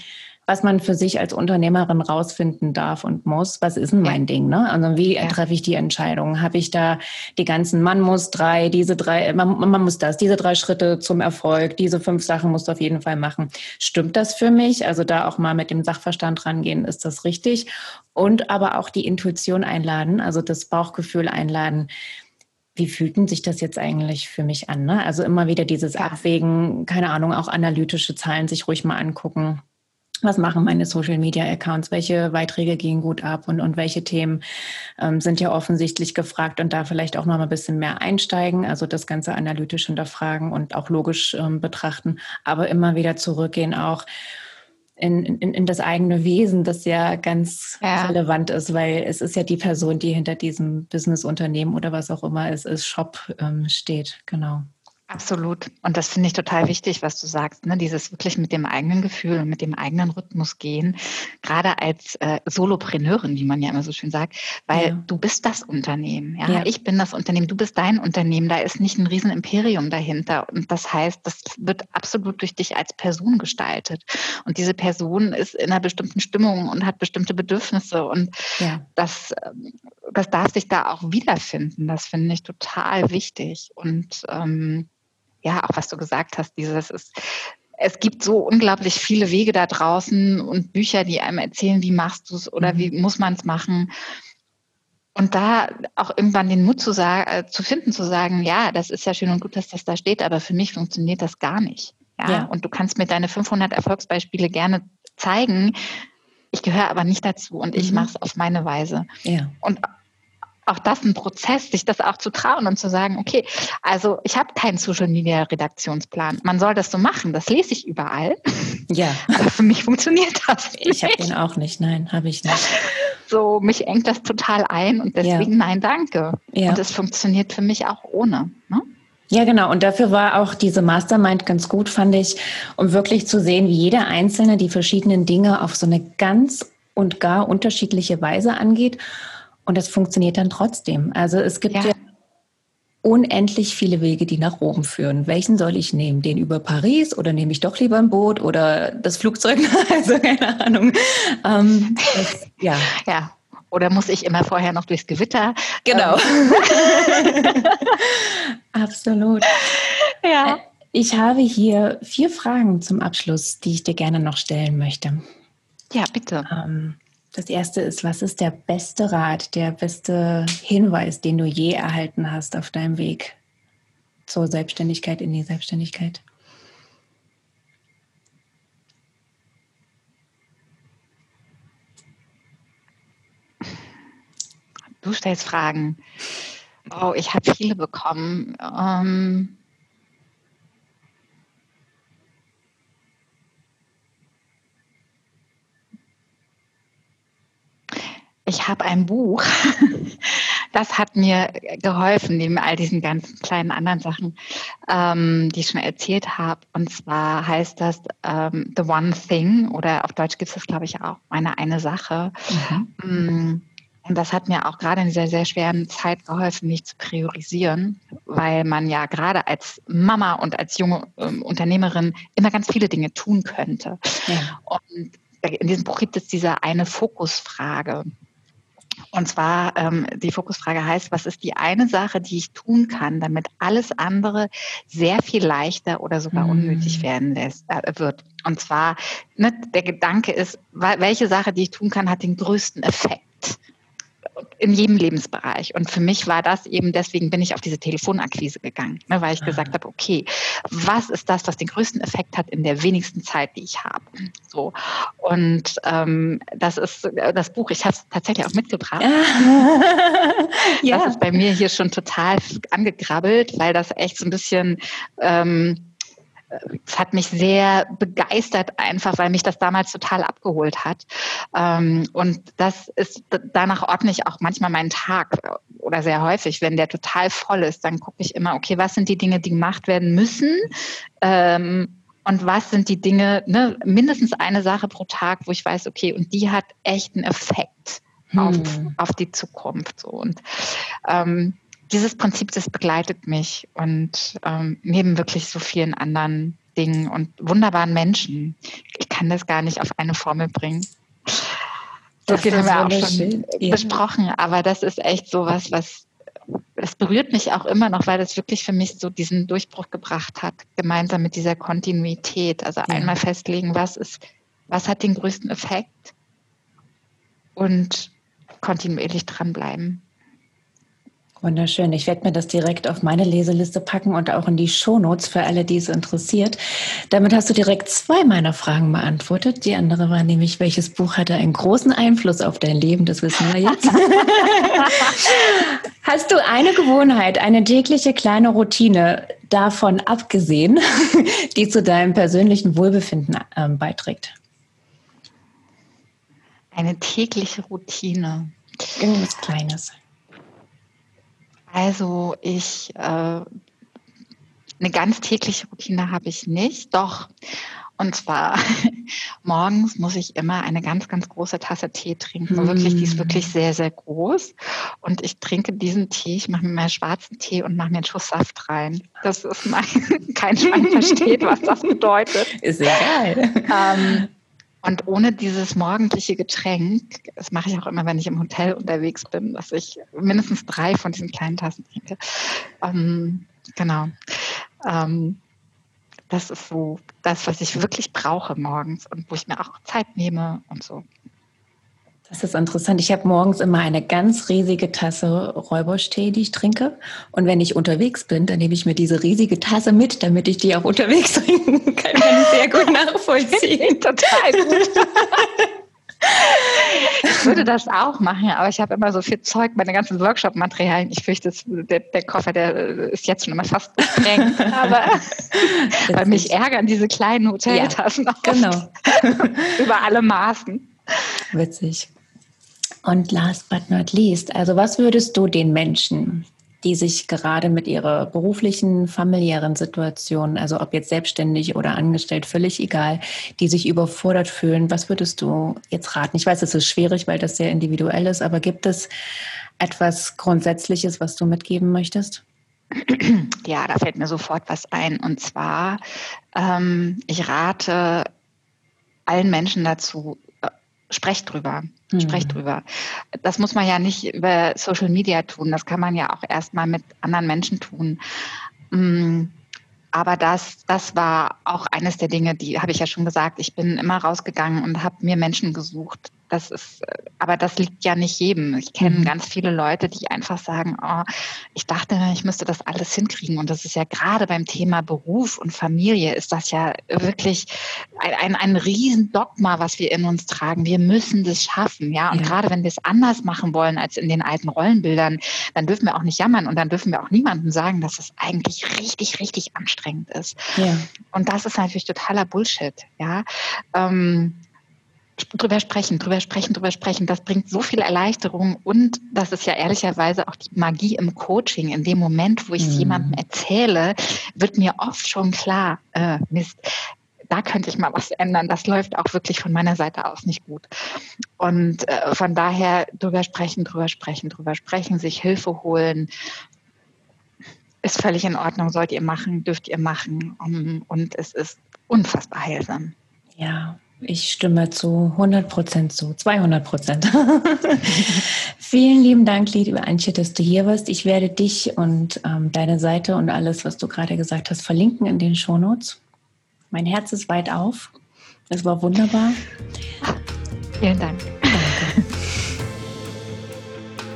was man für sich als Unternehmerin rausfinden darf und muss. Was ist denn mein ja. Ding? Ne? Also wie ja. treffe ich die Entscheidung? Habe ich da die ganzen, man muss drei, diese drei, man, man muss das, diese drei Schritte zum Erfolg, diese fünf Sachen musst du auf jeden Fall machen. Stimmt das für mich? Also da auch mal mit dem Sachverstand rangehen, ist das richtig? Und aber auch die Intuition einladen, also das Bauchgefühl einladen wie fühlt denn sich das jetzt eigentlich für mich an? Ne? Also immer wieder dieses. Abwägen, keine Ahnung, auch analytische Zahlen sich ruhig mal angucken was machen meine Social Media Accounts, welche Beiträge gehen gut ab und, und welche Themen ähm, sind ja offensichtlich gefragt und da vielleicht auch noch mal ein bisschen mehr einsteigen, also das Ganze analytisch hinterfragen und auch logisch ähm, betrachten, aber immer wieder zurückgehen auch in, in, in das eigene Wesen, das ja ganz ja. relevant ist, weil es ist ja die Person, die hinter diesem Businessunternehmen oder was auch immer es ist, Shop ähm, steht, genau. Absolut. Und das finde ich total wichtig, was du sagst, ne? dieses wirklich mit dem eigenen Gefühl und mit dem eigenen Rhythmus gehen, gerade als äh, Solopreneurin, wie man ja immer so schön sagt, weil ja. du bist das Unternehmen. Ja? ja? Ich bin das Unternehmen, du bist dein Unternehmen, da ist nicht ein Riesenimperium dahinter. Und das heißt, das wird absolut durch dich als Person gestaltet. Und diese Person ist in einer bestimmten Stimmung und hat bestimmte Bedürfnisse. Und ja. das, ähm, das darf sich da auch wiederfinden. Das finde ich total wichtig. Und ähm, ja, auch was du gesagt hast, dieses ist, es gibt so unglaublich viele Wege da draußen und Bücher, die einem erzählen, wie machst du es oder mhm. wie muss man es machen. Und da auch irgendwann den Mut zu, sagen, äh, zu finden, zu sagen, ja, das ist ja schön und gut, dass das da steht, aber für mich funktioniert das gar nicht. Ja? ja. Und du kannst mir deine 500 Erfolgsbeispiele gerne zeigen. Ich gehöre aber nicht dazu und ich mhm. mache es auf meine Weise. Ja. Und auch das ein Prozess, sich das auch zu trauen und zu sagen, okay, also ich habe keinen Social Media Redaktionsplan. Man soll das so machen, das lese ich überall. Ja. Aber für mich funktioniert das nicht. Ich habe den auch nicht, nein, habe ich nicht. So, mich engt das total ein und deswegen ja. nein, danke. Ja. Und es funktioniert für mich auch ohne. Ne? Ja, genau. Und dafür war auch diese Mastermind ganz gut, fand ich, um wirklich zu sehen, wie jeder Einzelne die verschiedenen Dinge auf so eine ganz und gar unterschiedliche Weise angeht und das funktioniert dann trotzdem. Also es gibt ja. ja unendlich viele Wege, die nach Rom führen. Welchen soll ich nehmen? Den über Paris oder nehme ich doch lieber ein Boot oder das Flugzeug? also keine Ahnung. Ähm, das, ja. ja. Oder muss ich immer vorher noch durchs Gewitter? Genau. Ähm. Absolut. Ja. Äh, ich habe hier vier Fragen zum Abschluss, die ich dir gerne noch stellen möchte. Ja, bitte. Ähm, Das erste ist, was ist der beste Rat, der beste Hinweis, den du je erhalten hast auf deinem Weg zur Selbstständigkeit, in die Selbstständigkeit? Du stellst Fragen. Oh, ich habe viele bekommen. Ähm ich habe ein Buch, das hat mir geholfen, neben all diesen ganzen kleinen anderen Sachen, ähm, die ich schon erzählt habe. Und zwar heißt das ähm, The One Thing oder auf Deutsch gibt es das, glaube ich, auch, meine eine Sache. Mhm. Mm, und das hat mir auch gerade in dieser sehr schweren Zeit geholfen, mich zu priorisieren, weil man ja gerade als Mama und als junge ähm, Unternehmerin immer ganz viele Dinge tun könnte. Ja. Und in diesem Buch gibt es diese eine Fokusfrage. Und zwar, ähm, die Fokusfrage heißt, was ist die eine Sache, die ich tun kann, damit alles andere sehr viel leichter oder sogar hm. unnötig werden lässt, äh, wird. Und zwar, ne, der Gedanke ist, welche Sache, die ich tun kann, hat den größten Effekt in jedem Lebensbereich. Und für mich war das eben, deswegen bin ich auf diese Telefonakquise gegangen, ne, weil ich Aha. gesagt habe, okay, was ist das, was den größten Effekt hat in der wenigsten Zeit, die ich habe? So. Und ähm, das ist das Buch, ich habe es tatsächlich auch mitgebracht. ja. Das ist bei mir hier schon total angegrabbelt, weil das echt so ein bisschen ähm, es hat mich sehr begeistert einfach, weil mich das damals total abgeholt hat. Ähm, und das ist, danach ordne ich auch manchmal meinen Tag oder sehr häufig, wenn der total voll ist, dann gucke ich immer, okay, was sind die Dinge, die gemacht werden müssen? Ähm, und was sind die Dinge, ne, mindestens eine Sache pro Tag, wo ich weiß, okay, und die hat echt einen Effekt hm. auf, auf die Zukunft. So. Und ähm, dieses Prinzip, das begleitet mich und ähm, neben wirklich so vielen anderen Dingen und wunderbaren Menschen. Ich kann das gar nicht auf eine Formel bringen. Das viel haben wir auch schon ja. besprochen, aber das ist echt so was, was es berührt mich auch immer noch, weil das wirklich für mich so diesen Durchbruch gebracht hat, gemeinsam mit dieser Kontinuität. Also ja. einmal festlegen, was ist, was hat den größten Effekt und kontinuierlich dranbleiben. Wunderschön. Ich werde mir das direkt auf meine Leseliste packen und auch in die Shownotes für alle, die es interessiert. Damit hast du direkt zwei meiner Fragen beantwortet. Die andere war nämlich, welches Buch hatte einen großen Einfluss auf dein Leben? Das wissen wir jetzt. hast du eine Gewohnheit, eine tägliche kleine Routine davon abgesehen, die zu deinem persönlichen Wohlbefinden äh, beiträgt? Eine tägliche Routine. Irgendwas Kleines. Also ich, äh, eine ganz tägliche Routine habe ich nicht, doch. Und zwar morgens muss ich immer eine ganz, ganz große Tasse Tee trinken. Mm. Wirklich, die ist wirklich sehr, sehr groß. Und ich trinke diesen Tee, ich mache mir meinen schwarzen Tee und mache mir einen Schuss Saft rein. Das ist mein, kein Schwein versteht, was das bedeutet. Ist egal. Ähm, und ohne dieses morgendliche Getränk, das mache ich auch immer, wenn ich im Hotel unterwegs bin, dass ich mindestens drei von diesen kleinen Tassen trinke. Ähm, genau. Ähm, das ist so das, was ich wirklich brauche morgens und wo ich mir auch Zeit nehme und so. Das ist interessant. Ich habe morgens immer eine ganz riesige Tasse Räubusch-Tee, die ich trinke. Und wenn ich unterwegs bin, dann nehme ich mir diese riesige Tasse mit, damit ich die auch unterwegs trinken kann. Kann ich sehr gut nachvollziehen. Total gut. Ich würde das auch machen, aber ich habe immer so viel Zeug, meine ganzen Workshop-Materialien. Ich fürchte, der, der, Koffer, der ist jetzt schon immer fast gesprengt. aber weil mich ärgern diese kleinen Hoteltaschen ja, genau. über alle Maßen. Witzig. Und last but not least, also was würdest du den Menschen, die sich gerade mit ihrer beruflichen, familiären Situation, also ob jetzt selbstständig oder angestellt, völlig egal, die sich überfordert fühlen, was würdest du jetzt raten? Ich weiß, es ist schwierig, weil das sehr individuell ist, aber gibt es etwas Grundsätzliches, was du mitgeben möchtest? Ja, da fällt mir sofort was ein. Und zwar, ähm, ich rate allen Menschen dazu, sprecht drüber. Mhm. Sprecht drüber. Das muss man ja nicht über Social Media tun. Das kann man ja auch erstmal mit anderen Menschen tun. Mm, aber das, das war auch eines der Dinge, die habe ich ja schon gesagt. Ich bin immer rausgegangen und habe mir Menschen gesucht, das ist, aber das liegt ja nicht jedem. Ich kenne mhm. ganz viele Leute, die einfach sagen, oh, ich dachte, ich müsste das alles hinkriegen. Und das ist ja gerade beim Thema Beruf und Familie ist das ja wirklich ein, ein, ein Riesendogma, was wir in uns tragen. Wir müssen das schaffen, ja. Und ja. gerade wenn wir es anders machen wollen als in den alten Rollenbildern, dann dürfen wir auch nicht jammern und dann dürfen wir auch niemandem sagen, dass es eigentlich richtig, richtig anstrengend ist. Ja. Und das ist natürlich totaler Bullshit, ja. Ähm, drüber sprechen, drüber sprechen, drüber sprechen. Das bringt so viel Erleichterung und das ist ja ehrlicherweise auch die Magie im Coaching. In dem Moment, wo ich es mhm. jemandem erzähle, wird mir oft schon klar, äh, Mist, da könnte ich mal was ändern. Das läuft auch wirklich von meiner Seite aus nicht gut. Und äh, von daher drüber sprechen, drüber sprechen, drüber sprechen, sich Hilfe holen. Ist völlig in Ordnung, sollt ihr machen, dürft ihr machen. Und es ist unfassbar heilsam. Ja, ich stimme zu 100 Prozent zu, 200 Prozent. Vielen lieben Dank, liebe Antje, dass du hier warst. Ich werde dich und ähm, deine Seite und alles, was du gerade gesagt hast, verlinken in den Shownotes. Mein Herz ist weit auf. Es war wunderbar. Vielen Dank. Danke.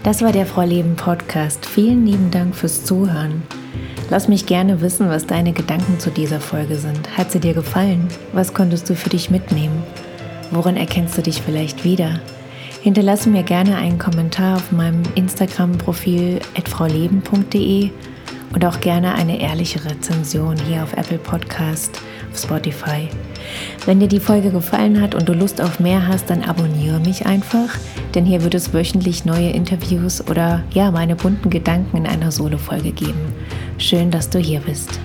Das war der Frau Leben Podcast. Vielen lieben Dank fürs Zuhören. Lass mich gerne wissen, was deine Gedanken zu dieser Folge sind. Hat sie dir gefallen? Was konntest du für dich mitnehmen? Worin erkennst du dich vielleicht wieder? Hinterlasse mir gerne einen Kommentar auf meinem Instagram-Profil frauleben.de und auch gerne eine ehrliche Rezension hier auf Apple Podcast, auf Spotify. Wenn dir die Folge gefallen hat und du Lust auf mehr hast, dann abonniere mich einfach, denn hier wird es wöchentlich neue Interviews oder ja, meine bunten Gedanken in einer Solo-Folge geben. Schön, dass du hier bist.